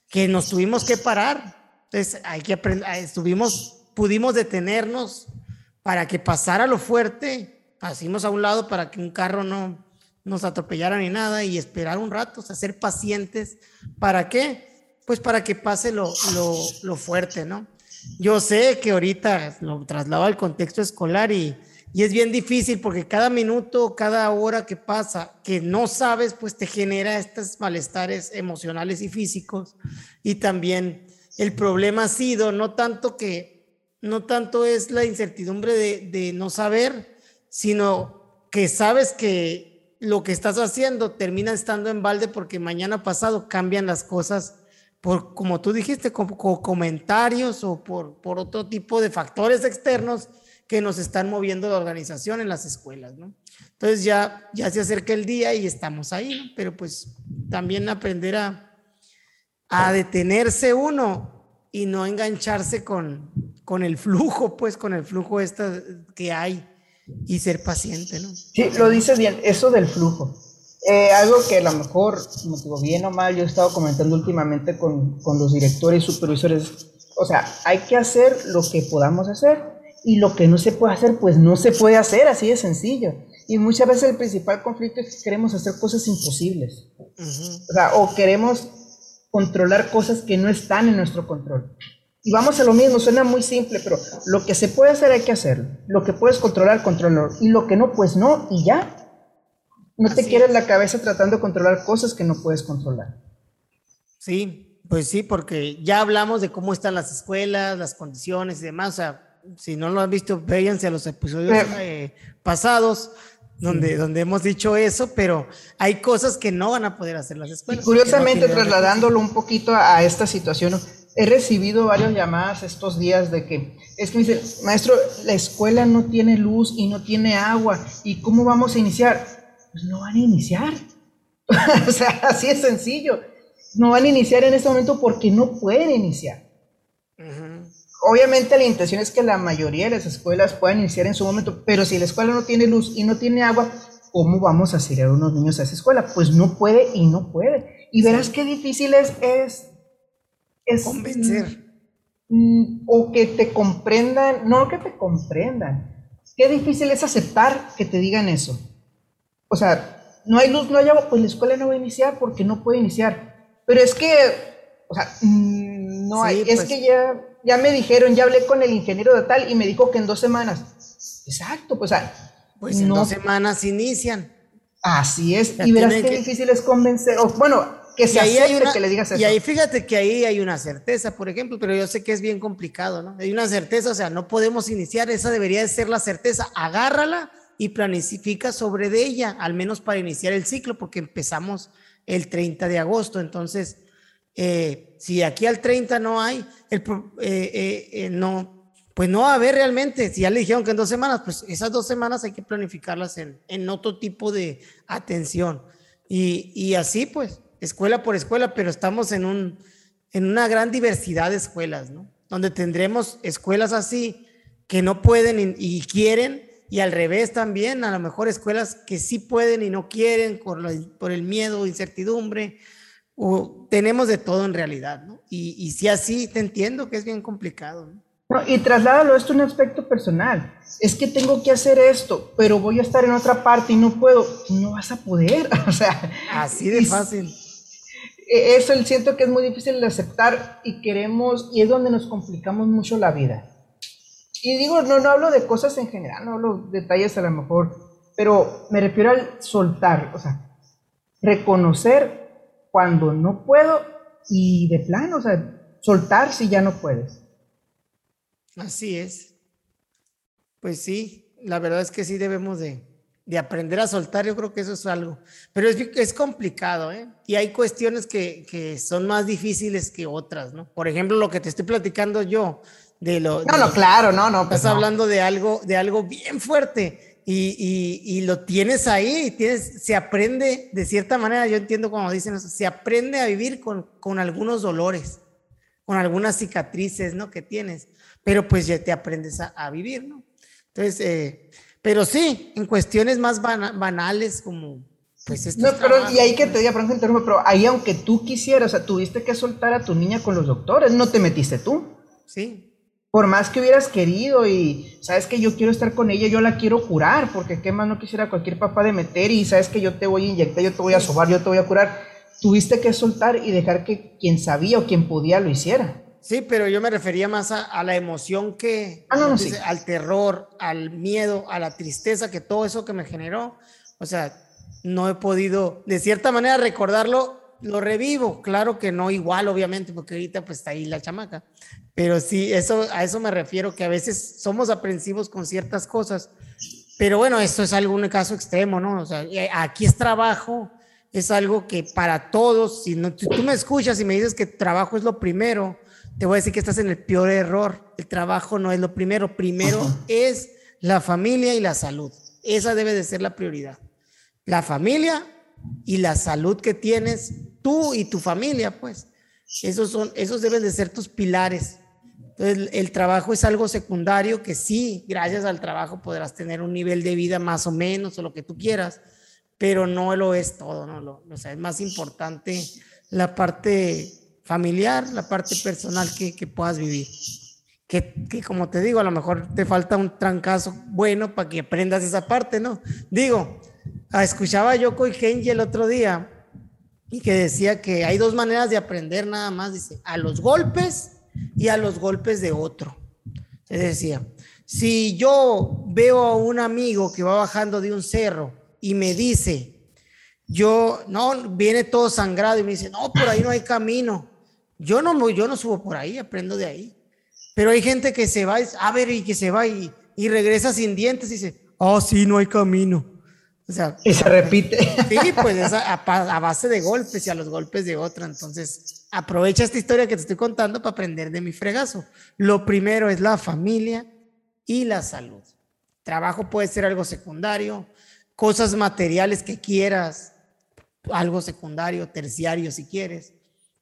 que nos tuvimos que parar. Entonces, hay que aprender, estuvimos, pudimos detenernos para que pasara lo fuerte, pasamos a un lado para que un carro no nos atropellara ni nada y esperar un rato, o ser pacientes. ¿Para qué? Pues para que pase lo, lo, fuerte, ¿no? Yo sé que ahorita lo traslado al contexto escolar y, y es bien difícil porque cada minuto, cada hora que pasa, que no sabes, pues te genera estos malestares emocionales y físicos. Y también el problema ha sido no tanto que no tanto es la incertidumbre de, no saber, sino que sabes que lo que estás haciendo termina estando en balde porque mañana pasado cambian las cosas por, como tú dijiste, con, comentarios o por, por otro tipo de factores externos que nos están moviendo la organización en las escuelas, ¿no? Entonces ya, se acerca el día y estamos ahí, Pero pues también aprender a, a detenerse uno y no engancharse con, con el flujo, pues con el flujo esta que hay y ser paciente, ¿no? Sí, lo dices bien, eso del flujo. Eh, algo que a lo mejor, como digo, bien o mal, yo he estado comentando últimamente con, con los directores y supervisores, o sea, hay que hacer lo que podamos hacer y lo que no se puede hacer, pues no se puede hacer, así de sencillo. Y muchas veces el principal conflicto es que queremos hacer cosas imposibles. O sea, o queremos controlar cosas que no están en nuestro control. Y vamos a lo mismo, suena muy simple, pero lo que se puede hacer hay que hacerlo. Lo que puedes controlar, controlar. Y lo que no, pues no, y ya. No te quieres la cabeza tratando de controlar cosas que no puedes controlar. Sí, pues sí, porque ya hablamos de cómo están las escuelas, las condiciones y demás. O sea, si no lo han visto, véanse a los episodios eh, pasados donde, donde hemos dicho eso, pero hay cosas que no van a poder hacer las escuelas. curiosamente, trasladándolo un poquito a, esta situación, he recibido varias llamadas estos días de que es que me dicen, maestro, la escuela no tiene luz y no tiene agua, ¿y cómo vamos a iniciar? Pues no van a iniciar. (laughs) o sea, así es sencillo. No van a iniciar en este momento porque no pueden iniciar. Obviamente la intención es que la mayoría de las escuelas puedan iniciar en su momento, pero si la escuela no tiene luz y no tiene agua, ¿cómo vamos a hacer a unos niños a esa escuela? Pues no puede y no puede. Y verás qué difícil es, es, convencer. Mm, o que te comprendan, no que te comprendan. Qué difícil es aceptar que te digan eso. O sea, no hay luz, no hay agua, pues la escuela no va a iniciar porque no puede iniciar. Pero es que, o sea, mm, no hay, es pues que ya ya me dijeron, ya hablé con el ingeniero de tal y me dijo que en dos semanas. Exacto, pues, pues en dos semanas inician. Así es, y verás qué difícil es convencer, o bueno, que se acepte que le digas eso. Y ahí fíjate que ahí hay una certeza, por ejemplo, pero yo sé que es bien complicado, ¿no? Hay una certeza, o sea, no podemos iniciar, esa debería de ser la certeza, agárrala y planifica sobre de ella, al menos para iniciar el ciclo, porque empezamos el 30 de agosto, entonces eh, si aquí al 30 no hay, el, eh, eh, no, pues no va a haber realmente, si ya le dijeron que en dos semanas, pues esas dos semanas hay que planificarlas en, en otro tipo de atención. Y, y, así pues, escuela por escuela, pero estamos en, un, en una gran diversidad de escuelas, ¿no? Donde tendremos escuelas así que no pueden y, quieren, y al revés también, a lo mejor escuelas que sí pueden y no quieren por, por el miedo, incertidumbre, o tenemos de todo en realidad, ¿no? Y, y si así te entiendo que es bien complicado, ¿no? No, y trasládalo esto a un aspecto personal. Es que tengo que hacer esto, pero voy a estar en otra parte y no puedo. No vas a poder. (laughs) O sea. Así de fácil. E, eso siento que es muy difícil de aceptar y queremos, y es donde nos complicamos mucho la vida. Y digo, no, no hablo de cosas en general, no hablo de detalles a lo mejor, pero me refiero al soltar, o sea, reconocer cuando no puedo y de plano, o sea, soltar si ya no puedes. Así es. Pues sí, la verdad es que sí debemos de, aprender a soltar, yo creo que eso es algo. Pero es, es complicado, ¿eh? Y hay cuestiones que, que, son más difíciles que otras, ¿no? Por ejemplo, lo que te estoy platicando yo, de lo... No, no, claro, no, no. Pues estás hablando de algo, de algo bien fuerte y, lo tienes ahí, tienes, se aprende de cierta manera, yo entiendo como dicen eso, se aprende a vivir con, con algunos dolores, con algunas cicatrices, ¿no? Que tienes, pero pues ya te aprendes a, vivir, ¿no? Entonces, eh, pero sí, en cuestiones más banales como, pues No, pero y ahí que te diga, ejemplo, pero ahí aunque tú quisieras, o sea, tuviste que soltar a tu niña con los doctores, no te metiste tú. Sí por más que hubieras querido y sabes que yo quiero estar con ella, yo la quiero curar, porque qué más no quisiera cualquier papá de meter y sabes que yo te voy a inyectar, yo te voy a sobar, yo te voy a curar. Tuviste que soltar y dejar que quien sabía o quien podía lo hiciera. Sí, pero yo me refería más a, la emoción que, ah, al terror, al miedo, a la tristeza, que todo eso que me generó, o sea, no he podido, de cierta manera, recordarlo. Lo revivo, claro que no igual, obviamente, porque ahorita pues está ahí la chamaca, pero sí, eso, a eso me refiero, que a veces somos aprensivos con ciertas cosas, pero bueno, esto es algún caso extremo, ¿no? O sea, eh, aquí es trabajo, es algo que para todos, si, no, tú me escuchas y me dices que trabajo es lo primero, te voy a decir que estás en el peor error, el trabajo no es lo primero, primero es la familia y la salud, esa debe de ser la prioridad. La familia y la salud que tienes tú y tu familia, pues. Esos, son, esos deben de ser tus pilares. Entonces, el, trabajo es algo secundario que sí, gracias al trabajo podrás tener un nivel de vida más o menos o lo que tú quieras, pero no lo es todo, ¿no? Lo, o sea, es más importante la parte familiar, la parte personal que, que puedas vivir. Que, que, como te digo, a lo mejor te falta un trancazo bueno para que aprendas esa parte, ¿no? Digo, Ah, escuchaba a Yoko y Genji el otro día y que decía que hay dos maneras de aprender nada más, dice, a los golpes y a los golpes de otro. Se decía, si yo veo a un amigo que va bajando de un cerro y me dice, yo, no, viene todo sangrado y me dice, no, por ahí no hay camino. Yo no, yo no subo por ahí, aprendo de ahí. Pero hay gente que se va, a ver, y que se va y, y regresa sin dientes y dice, oh, sí, no hay camino. O sea, y se repite. (laughs) Sí, pues es a, a, base de golpes y a los golpes de otra. Entonces, aprovecha esta historia que te estoy contando para aprender de mi fregazo. Lo primero es la familia y la salud. Trabajo puede ser algo secundario, cosas materiales que quieras, algo secundario, terciario si quieres.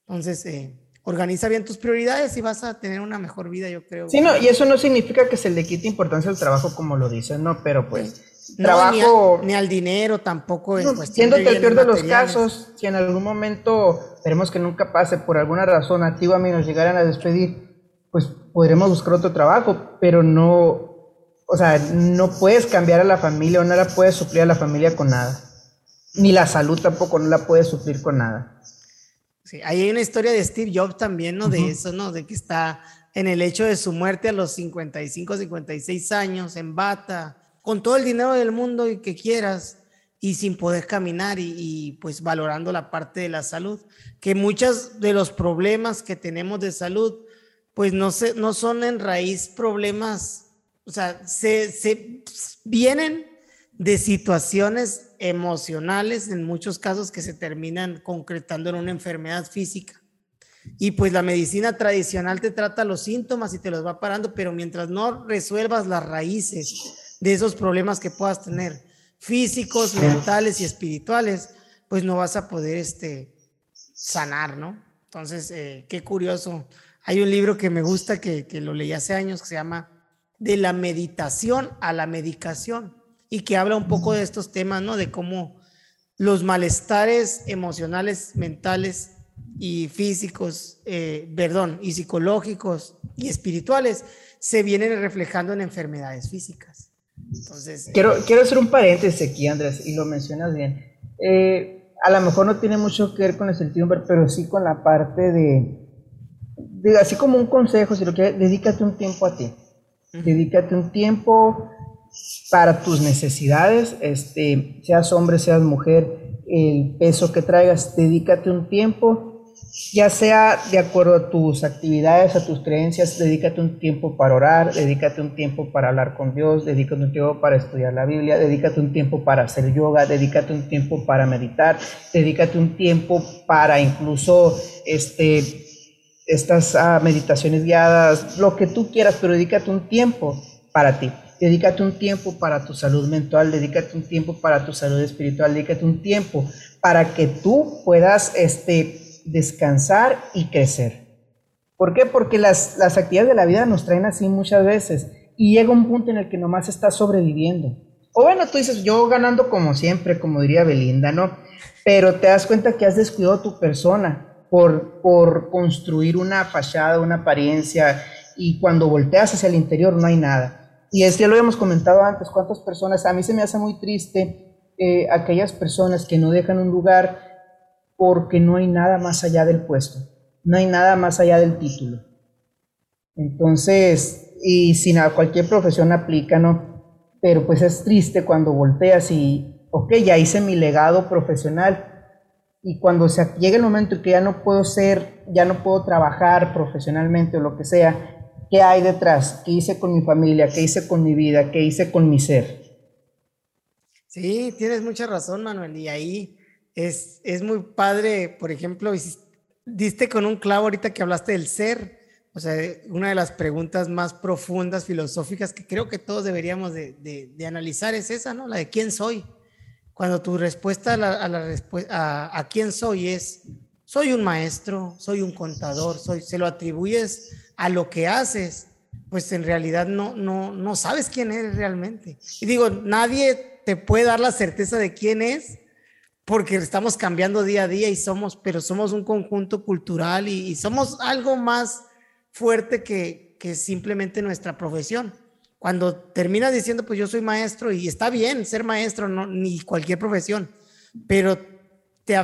Entonces, eh, organiza bien tus prioridades y vas a tener una mejor vida, yo creo. Sí, no, y eso no significa que se le quite importancia al trabajo como lo dicen, no, pero pues trabajo... Ni, al dinero tampoco en Siendo que el peor de los casos, si en algún momento, esperemos que nunca pase, por alguna razón activa a mí nos llegaran a despedir, pues podremos buscar otro trabajo, pero no, o sea, no puedes cambiar a la familia o no la puedes suplir a la familia con nada. Ni la salud tampoco no la puedes suplir con nada. Sí, hay una historia de Steve Jobs también, ¿no? De eso, ¿no? De que está en el hecho de su muerte a los 55, 56 años, en bata, con todo el dinero del mundo y que quieras, y sin poder caminar y, pues valorando la parte de la salud, que muchos de los problemas que tenemos de salud, pues no, se, no son en raíz problemas, o sea, se, se vienen de situaciones emocionales, en muchos casos que se terminan concretando en una enfermedad física. Y pues la medicina tradicional te trata los síntomas y te los va parando, pero mientras no resuelvas las raíces de esos problemas que puedas tener, físicos, mentales y espirituales, pues no vas a poder este, sanar, ¿no? Entonces, eh, qué curioso. Hay un libro que me gusta, que, que lo leí hace años, que se llama De la meditación a la medicación y que habla un poco de estos temas, ¿no? De cómo los malestares emocionales, mentales y físicos, eh, perdón, y psicológicos y espirituales se vienen reflejando en enfermedades físicas. Entonces, quiero, quiero hacer un paréntesis aquí, Andrés, y lo mencionas bien. Eh, a lo mejor no tiene mucho que ver con el sentido, pero sí con la parte de, de así como un consejo, si lo quieres, dedícate un tiempo a ti. Dedícate un tiempo para tus necesidades, este, seas hombre, seas mujer, el peso que traigas, dedícate un tiempo, ya sea de acuerdo a tus actividades, a tus creencias, dedícate un tiempo para orar, dedícate un tiempo para hablar con Dios, dedícate un tiempo para estudiar la Biblia, dedícate un tiempo para hacer yoga, dedícate un tiempo para meditar, dedícate un tiempo para incluso este, estas ah, meditaciones guiadas, lo que tú quieras, pero dedícate un tiempo para ti. Dedícate un tiempo para tu salud mental, dedícate un tiempo para tu salud espiritual, dedícate un tiempo para que tú puedas este, descansar y crecer. ¿Por qué? Porque las, las actividades de la vida nos traen así muchas veces y llega un punto en el que nomás estás sobreviviendo. O bueno, tú dices, yo ganando como siempre, como diría Belinda, ¿no? Pero te das cuenta que has descuidado tu persona por, por construir una fachada, una apariencia, y cuando volteas hacia el interior no hay nada. Y es, ya lo habíamos comentado antes, cuántas personas, a mí se me hace muy triste eh, aquellas personas que no dejan un lugar porque no hay nada más allá del puesto, no hay nada más allá del título. Entonces, y sin a cualquier profesión aplica, ¿no? Pero pues es triste cuando volteas y, ok, ya hice mi legado profesional y cuando se llega el momento en que ya no puedo ser, ya no puedo trabajar profesionalmente o lo que sea, ¿Qué hay detrás? ¿Qué hice con mi familia? ¿Qué hice con mi vida? ¿Qué hice con mi ser? Sí, tienes mucha razón, Manuel. Y ahí es, es muy padre, por ejemplo, diste con un clavo ahorita que hablaste del ser. O sea, una de las preguntas más profundas, filosóficas, que creo que todos deberíamos de, analizar es esa, ¿no? La de quién soy. Cuando tu respuesta a, la, a, a quién soy es, soy un maestro, soy un contador, soy, se lo atribuyes a lo que haces, pues en realidad no, no, no sabes quién eres realmente. Y digo, nadie te puede dar la certeza de quién es, porque estamos cambiando día a día y somos, pero somos un conjunto cultural y, somos algo más fuerte que, que, simplemente nuestra profesión. Cuando terminas diciendo, pues yo soy maestro y está bien ser maestro, no, ni cualquier profesión, pero te,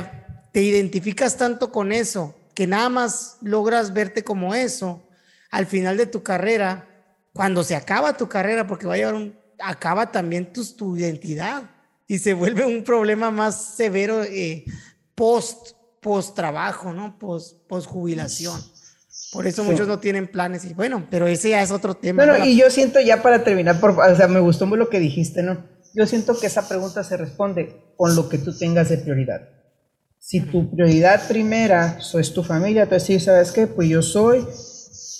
te identificas tanto con eso que nada más logras verte como eso al final de tu carrera, cuando se acaba tu carrera, porque va a llevar un, acaba también tu, tu identidad y se vuelve un problema más severo eh, post, post trabajo, ¿no? Post, post jubilación. Por eso muchos no tienen planes y bueno, pero ese ya es otro tema. Bueno, y yo siento ya para terminar, por, o sea, me gustó muy lo que dijiste, ¿no? Yo siento que esa pregunta se responde con lo que tú tengas de prioridad. Si tu prioridad primera es tu familia, entonces sí, ¿sabes qué? Pues yo soy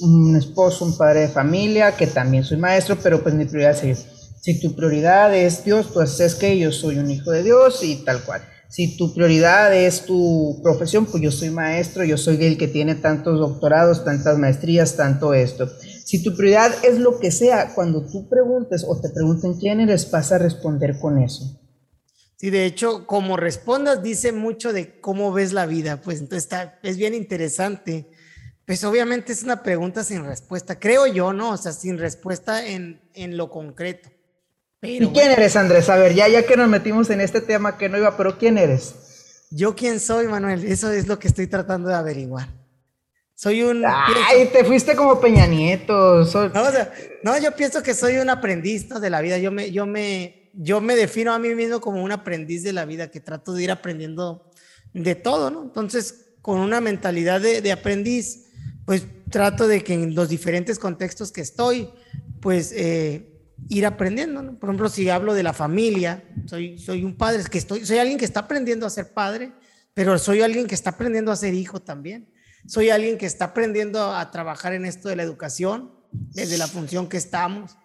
un esposo, un padre de familia, que también soy maestro, pero pues mi prioridad es Si tu prioridad es Dios, pues es que yo soy un hijo de Dios y tal cual. Si tu prioridad es tu profesión, pues yo soy maestro, yo soy el que tiene tantos doctorados, tantas maestrías, tanto esto. Si tu prioridad es lo que sea, cuando tú preguntes o te pregunten quién eres, vas a responder con eso. Sí, de hecho, como respondas, dice mucho de cómo ves la vida, pues entonces está, es bien interesante. Pues obviamente es una pregunta sin respuesta, creo yo, ¿no? O sea, sin respuesta en, en lo concreto. ¿Y quién eres, Andrés? A ver, ya, ya que nos metimos en este tema que no iba, pero ¿quién eres? Yo quién soy, Manuel, eso es lo que estoy tratando de averiguar. Soy un... Ay, te fuiste como Peña Nieto. No, yo pienso que soy un aprendiz de la vida. Yo me, yo, me, yo me defino a mí mismo como un aprendiz de la vida, que trato de ir aprendiendo de todo, ¿no? Entonces, con una mentalidad de, de aprendiz, pues trato de que en los diferentes contextos que estoy, pues eh, ir aprendiendo. Por ejemplo, si hablo de la familia, soy, soy un padre, que estoy, soy alguien que está aprendiendo a ser padre, pero soy alguien que está aprendiendo a ser hijo también. Soy alguien que está aprendiendo a trabajar en esto de la educación, desde la función que estamos,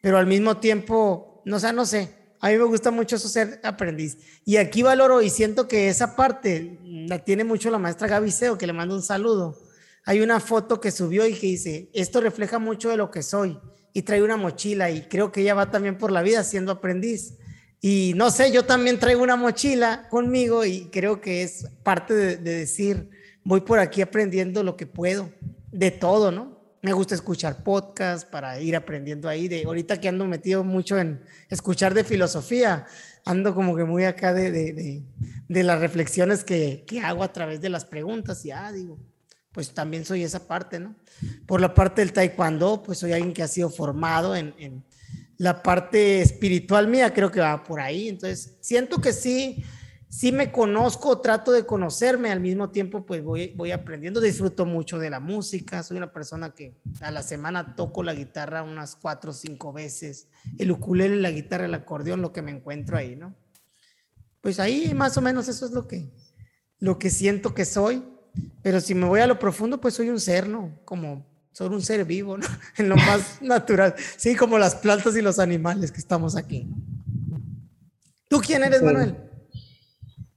pero al mismo tiempo, no sé, no sé, a mí me gusta mucho eso ser aprendiz. Y aquí valoro y siento que esa parte la tiene mucho la maestra Gaby Seo, que le mando un saludo hay una foto que subió y que dice, esto refleja mucho de lo que soy y trae una mochila y creo que ella va también por la vida siendo aprendiz. Y no sé, yo también traigo una mochila conmigo y creo que es parte de, decir, voy por aquí aprendiendo lo que puedo, de todo, ¿no? Me gusta escuchar podcasts para ir aprendiendo ahí. De ahorita que ando metido mucho en escuchar de filosofía, ando como que muy acá de, de, de las reflexiones que, que hago a través de las preguntas. Y ah, digo, pues también soy esa parte, ¿no? Por la parte del taekwondo, pues soy alguien que ha sido formado en, en la parte espiritual mía, creo que va por ahí. Entonces, siento que sí, sí me conozco, trato de conocerme, al mismo tiempo, pues voy, voy aprendiendo, disfruto mucho de la música, soy una persona que a la semana toco la guitarra unas cuatro o cinco veces, el ukulele, la guitarra, el acordeón, lo que me encuentro ahí, ¿no? Pues ahí más o menos eso es lo que, lo que siento que soy pero si me voy a lo profundo, pues soy un ser, ¿no? Como soy un ser vivo, ¿no? (laughs) En lo más (laughs) natural. Sí, como las plantas y los animales que estamos aquí. ¿Tú quién eres, Manuel?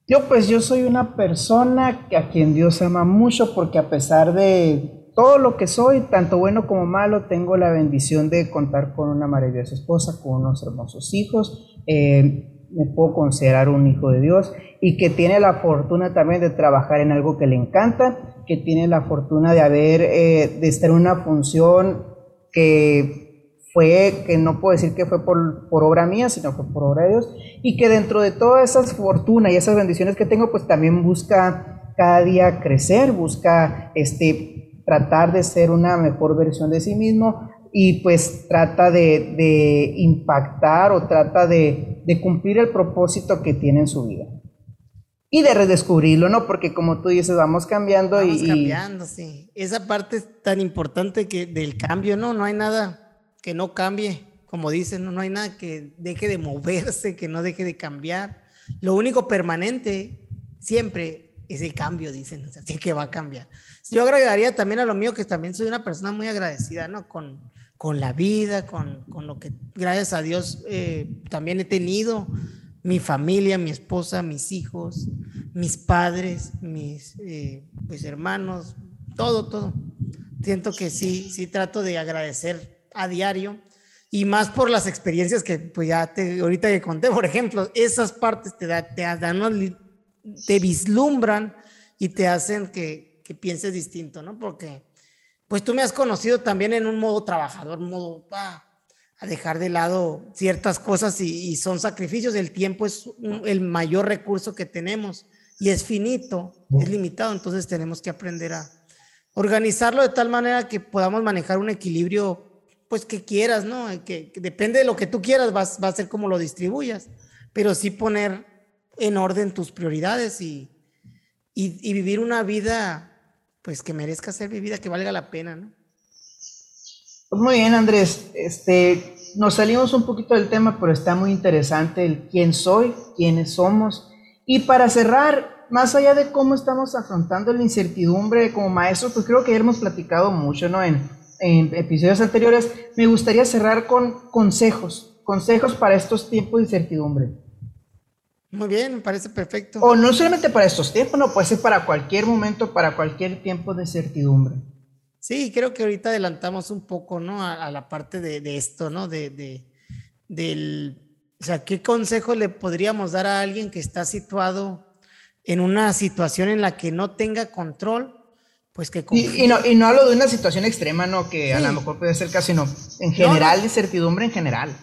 Yo pues yo soy una persona a quien Dios ama mucho porque a pesar de todo lo que soy, tanto bueno como malo, tengo la bendición de contar con una maravillosa esposa, con unos hermosos hijos. Eh, me puedo considerar un hijo de Dios y que tiene la fortuna también de trabajar en algo que le encanta, que tiene la fortuna de haber, eh, de estar en una función que fue, que no puedo decir que fue por, por obra mía, sino fue por obra de Dios, y que dentro de todas esas fortunas y esas bendiciones que tengo, pues también busca cada día crecer, busca este, tratar de ser una mejor versión de sí mismo, y pues trata de, impactar o trata de, cumplir el propósito que tiene en su vida. Y de redescubrirlo, ¿no? Porque como tú dices, vamos cambiando vamos y... cambiando, sí. Esa parte es tan importante que del cambio, ¿no? No hay nada que no cambie, como dicen, no, no hay nada que deje de moverse, que no deje de cambiar. Lo único permanente siempre es el cambio, dicen, así que va a cambiar. Yo agregaría también a lo mío que también soy una persona muy agradecida, ¿no? Con, con la vida, con, con lo que gracias a Dios eh, también he tenido, mi familia, mi esposa, mis hijos, mis padres, mis eh, pues, hermanos, todo, todo. Siento que sí, sí trato de agradecer a diario y más por las experiencias que pues ya te, ahorita que conté, por ejemplo, esas partes te, da, te dan, te vislumbran y te hacen que, que pienses distinto, ¿no? Porque pues tú me has conocido también en un modo trabajador, modo a dejar de lado ciertas cosas y, son sacrificios. El tiempo es el mayor recurso que tenemos y es finito, es limitado, entonces tenemos que aprender a organizarlo de tal manera que podamos manejar un equilibrio, pues que quieras, ¿no? Que, depende de lo que tú quieras, va, va a ser como lo distribuyas, pero sí poner en orden tus prioridades y, y, vivir una vida, pues que merezca ser vivida, que valga la pena, ¿no? Pues muy bien, Andrés. Este, nos salimos un poquito del tema, pero está muy interesante el quién soy, quiénes somos. Y para cerrar, más allá de cómo estamos afrontando la incertidumbre como maestros, pues creo que ya hemos platicado mucho, ¿no? En, en episodios anteriores, me gustaría cerrar con consejos, consejos para estos tiempos de incertidumbre. Muy bien, me parece perfecto. O no solamente para estos tiempos, no, puede ser para cualquier momento, para cualquier tiempo de certidumbre. Sí, creo que ahorita adelantamos un poco, ¿no? A, la parte de, esto, ¿no? De, de, del, o sea, ¿qué consejo le podríamos dar a alguien que está situado en una situación en la que no tenga control? Pues que y, no, y no hablo de una situación extrema, ¿no? Que a lo mejor puede ser casi, no. En general, de certidumbre en general.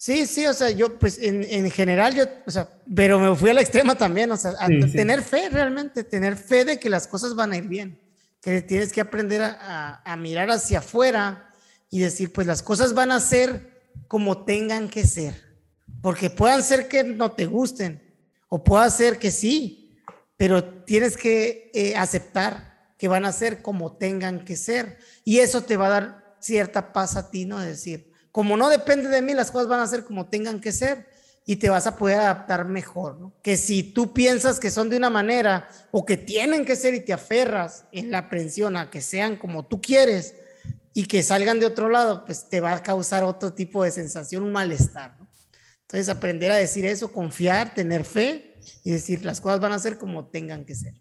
Sí, sí, o sea, yo pues en, en, general yo, o sea, pero me fui a la extrema también, o sea, a tener fe realmente, tener fe de que las cosas van a ir bien, que tienes que aprender a, a, mirar hacia afuera y decir, pues las cosas van a ser como tengan que ser, porque puedan ser que no te gusten o pueda ser que sí, pero tienes que eh, aceptar que van a ser como tengan que ser y eso te va a dar cierta paz a ti, ¿no? decir, como no depende de mí, las cosas van a ser como tengan que ser y te vas a poder adaptar mejor, ¿no? Que si tú piensas que son de una manera o que tienen que ser y te aferras en la aprensión a que sean como tú quieres y que salgan de otro lado, pues te va a causar otro tipo de sensación, un malestar, ¿no? Entonces aprender a decir eso, confiar, tener fe y decir las cosas van a ser como tengan que ser.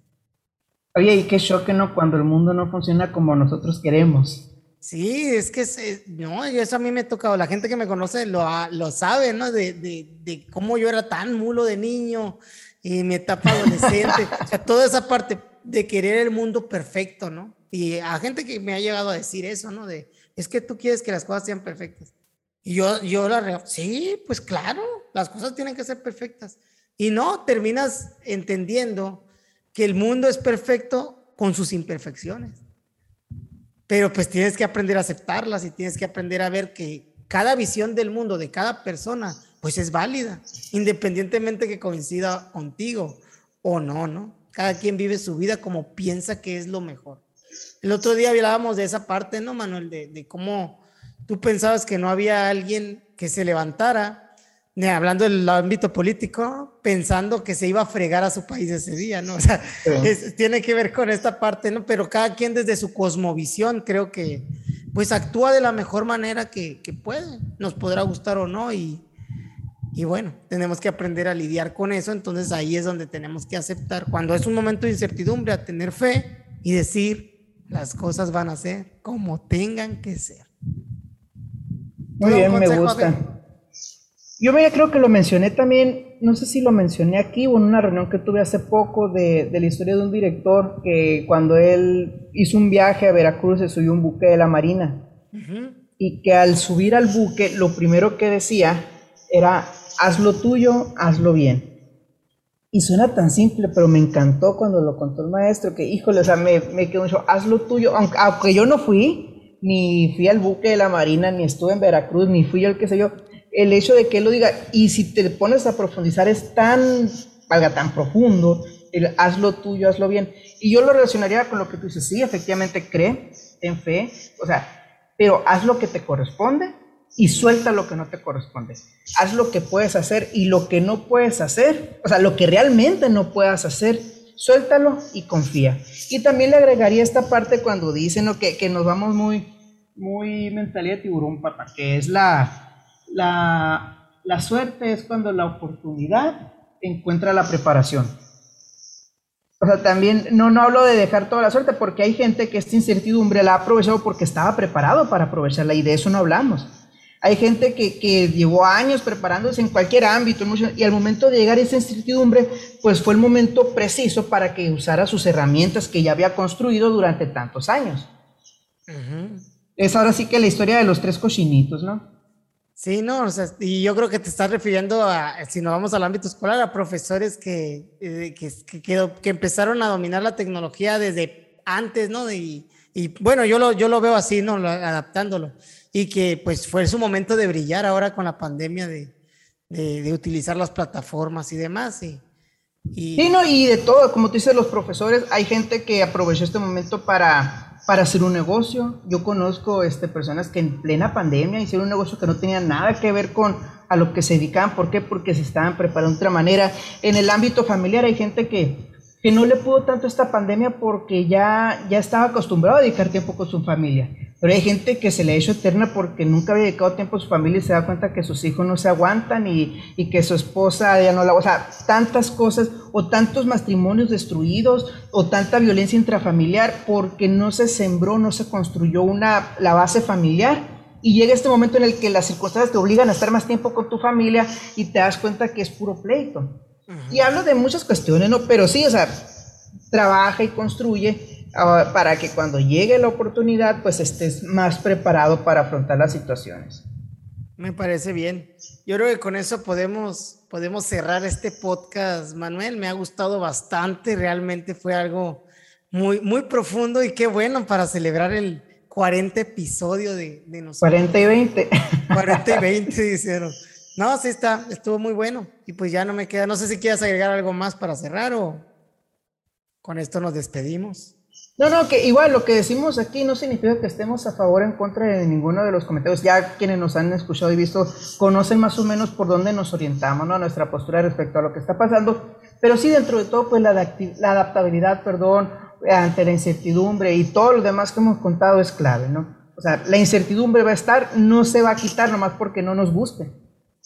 Oye, y qué choque, ¿no? Cuando el mundo no funciona como nosotros queremos. Sí, es que no, eso a mí me ha tocado. La gente que me conoce lo, lo sabe, ¿no? De, de, de, cómo yo era tan mulo de niño y mi etapa adolescente. (laughs) o sea, toda esa parte de querer el mundo perfecto, ¿no? Y a gente que me ha llegado a decir eso, ¿no? De, es que tú quieres que las cosas sean perfectas. Y yo, yo la sí, pues claro, las cosas tienen que ser perfectas. Y no, terminas entendiendo que el mundo es perfecto con sus imperfecciones pero pues tienes que aprender a aceptarlas y tienes que aprender a ver que cada visión del mundo de cada persona pues es válida, independientemente que coincida contigo o no, ¿no? Cada quien vive su vida como piensa que es lo mejor. El otro día hablábamos de esa parte, ¿no, Manuel? De, de cómo tú pensabas que no había alguien que se levantara hablando del ámbito político, pensando que se iba a fregar a su país ese día, ¿no? (laughs) O sea, tiene que ver con esta parte, ¿no? Pero cada quien desde su cosmovisión creo que pues actúa de la mejor manera que, que puede, nos podrá gustar o no y, y bueno, tenemos que aprender a lidiar con eso, entonces ahí es donde tenemos que aceptar, cuando es un momento de incertidumbre, a tener fe y decir, las cosas van a ser como tengan que ser. Muy bien, me gusta. Yo ya creo que lo mencioné también, no sé si lo mencioné aquí o en una reunión que tuve hace poco de, la historia de un director que cuando él hizo un viaje a Veracruz se subió un buque de la Marina y que al subir al buque lo primero que decía era haz lo tuyo, hazlo bien. Y suena tan simple, pero me encantó cuando lo contó el maestro, que híjole, o sea, me, me quedó mucho, haz lo tuyo, aunque, aunque yo no fui, ni fui al buque de la Marina, ni estuve en Veracruz, ni fui yo el que sé yo, el hecho de que él lo diga, y si te pones a profundizar es tan, valga, tan profundo, el hazlo tuyo, hazlo bien. Y yo lo relacionaría con lo que tú dices, sí, efectivamente cree, en fe, o sea, pero haz lo que te corresponde y suelta lo que no te corresponde. Haz lo que puedes hacer y lo que no puedes hacer, o sea, lo que realmente no puedas hacer, suéltalo y confía. Y también le agregaría esta parte cuando dicen que, que nos vamos muy, muy mentalidad de tiburón, papá, que es la, la, la suerte es cuando la oportunidad encuentra la preparación. O sea, también no, no hablo de dejar toda la suerte porque hay gente que esta incertidumbre la ha aprovechado porque estaba preparado para aprovecharla y de eso no hablamos. Hay gente que, que llevó años preparándose en cualquier ámbito y al momento de llegar a esa incertidumbre, pues fue el momento preciso para que usara sus herramientas que ya había construido durante tantos años. Es ahora sí que la historia de los tres cochinitos, ¿no? Sí, no, o sea, y yo creo que te estás refiriendo a, si nos vamos al ámbito escolar, a profesores que, eh, que, que, empezaron a dominar la tecnología desde antes, ¿no? Y, y bueno, yo lo, yo lo veo así, ¿no? Adaptándolo. Y que pues fue su momento de brillar ahora con la pandemia, de, de, de utilizar las plataformas y demás. Y, y... Sí, no, y de todo, como tú dices, los profesores, hay gente que aprovechó este momento para para hacer un negocio. Yo conozco este, personas que en plena pandemia hicieron un negocio que no tenía nada que ver con a lo que se dedicaban. ¿Por qué? Porque se estaban preparando de otra manera. En el ámbito familiar hay gente que, que no le pudo tanto esta pandemia porque ya, ya estaba acostumbrado a dedicar tiempo con su familia. Pero hay gente que se le ha hecho eterna porque nunca había dedicado tiempo a su familia y se da cuenta que sus hijos no se aguantan y, y que su esposa ya no la... O sea, tantas cosas o tantos matrimonios destruidos o tanta violencia intrafamiliar porque no se sembró, no se construyó una, la base familiar. Y llega este momento en el que las circunstancias te obligan a estar más tiempo con tu familia y te das cuenta que es puro pleito. Y hablo de muchas cuestiones, ¿no? Pero sí, o sea, trabaja y construye Para que cuando llegue la oportunidad, pues estés más preparado para afrontar las situaciones. Me parece bien. Yo creo que con eso podemos, podemos cerrar este podcast, Manuel. Me ha gustado bastante, realmente fue algo muy, muy profundo y qué bueno para celebrar el 40 episodio de, de nosotros. 40 y 20. 40 y 20, (laughs) dijeron. No, sí está, estuvo muy bueno. Y pues ya no me queda, no sé si quieras agregar algo más para cerrar o con esto nos despedimos. No, no, que igual lo que decimos aquí no significa que estemos a favor o en contra de ninguno de los comentarios. Ya quienes nos han escuchado y visto conocen más o menos por dónde nos orientamos, ¿no? Nuestra postura respecto a lo que está pasando. Pero sí, dentro de todo, pues la, la adaptabilidad, perdón, ante la incertidumbre y todo lo demás que hemos contado es clave, ¿no? O sea, la incertidumbre va a estar, no se va a quitar nomás porque no nos guste.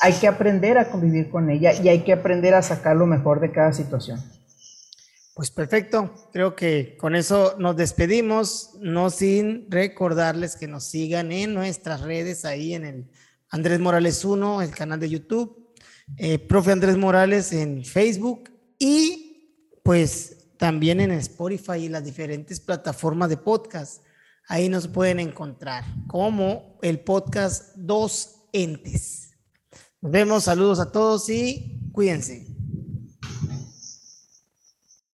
Hay que aprender a convivir con ella y hay que aprender a sacar lo mejor de cada situación. Pues perfecto, creo que con eso nos despedimos, no sin recordarles que nos sigan en nuestras redes, ahí en el Andrés Morales 1, el canal de YouTube, eh, profe Andrés Morales en Facebook y pues también en Spotify y las diferentes plataformas de podcast. Ahí nos pueden encontrar como el podcast Dos Entes. Nos vemos, saludos a todos y cuídense.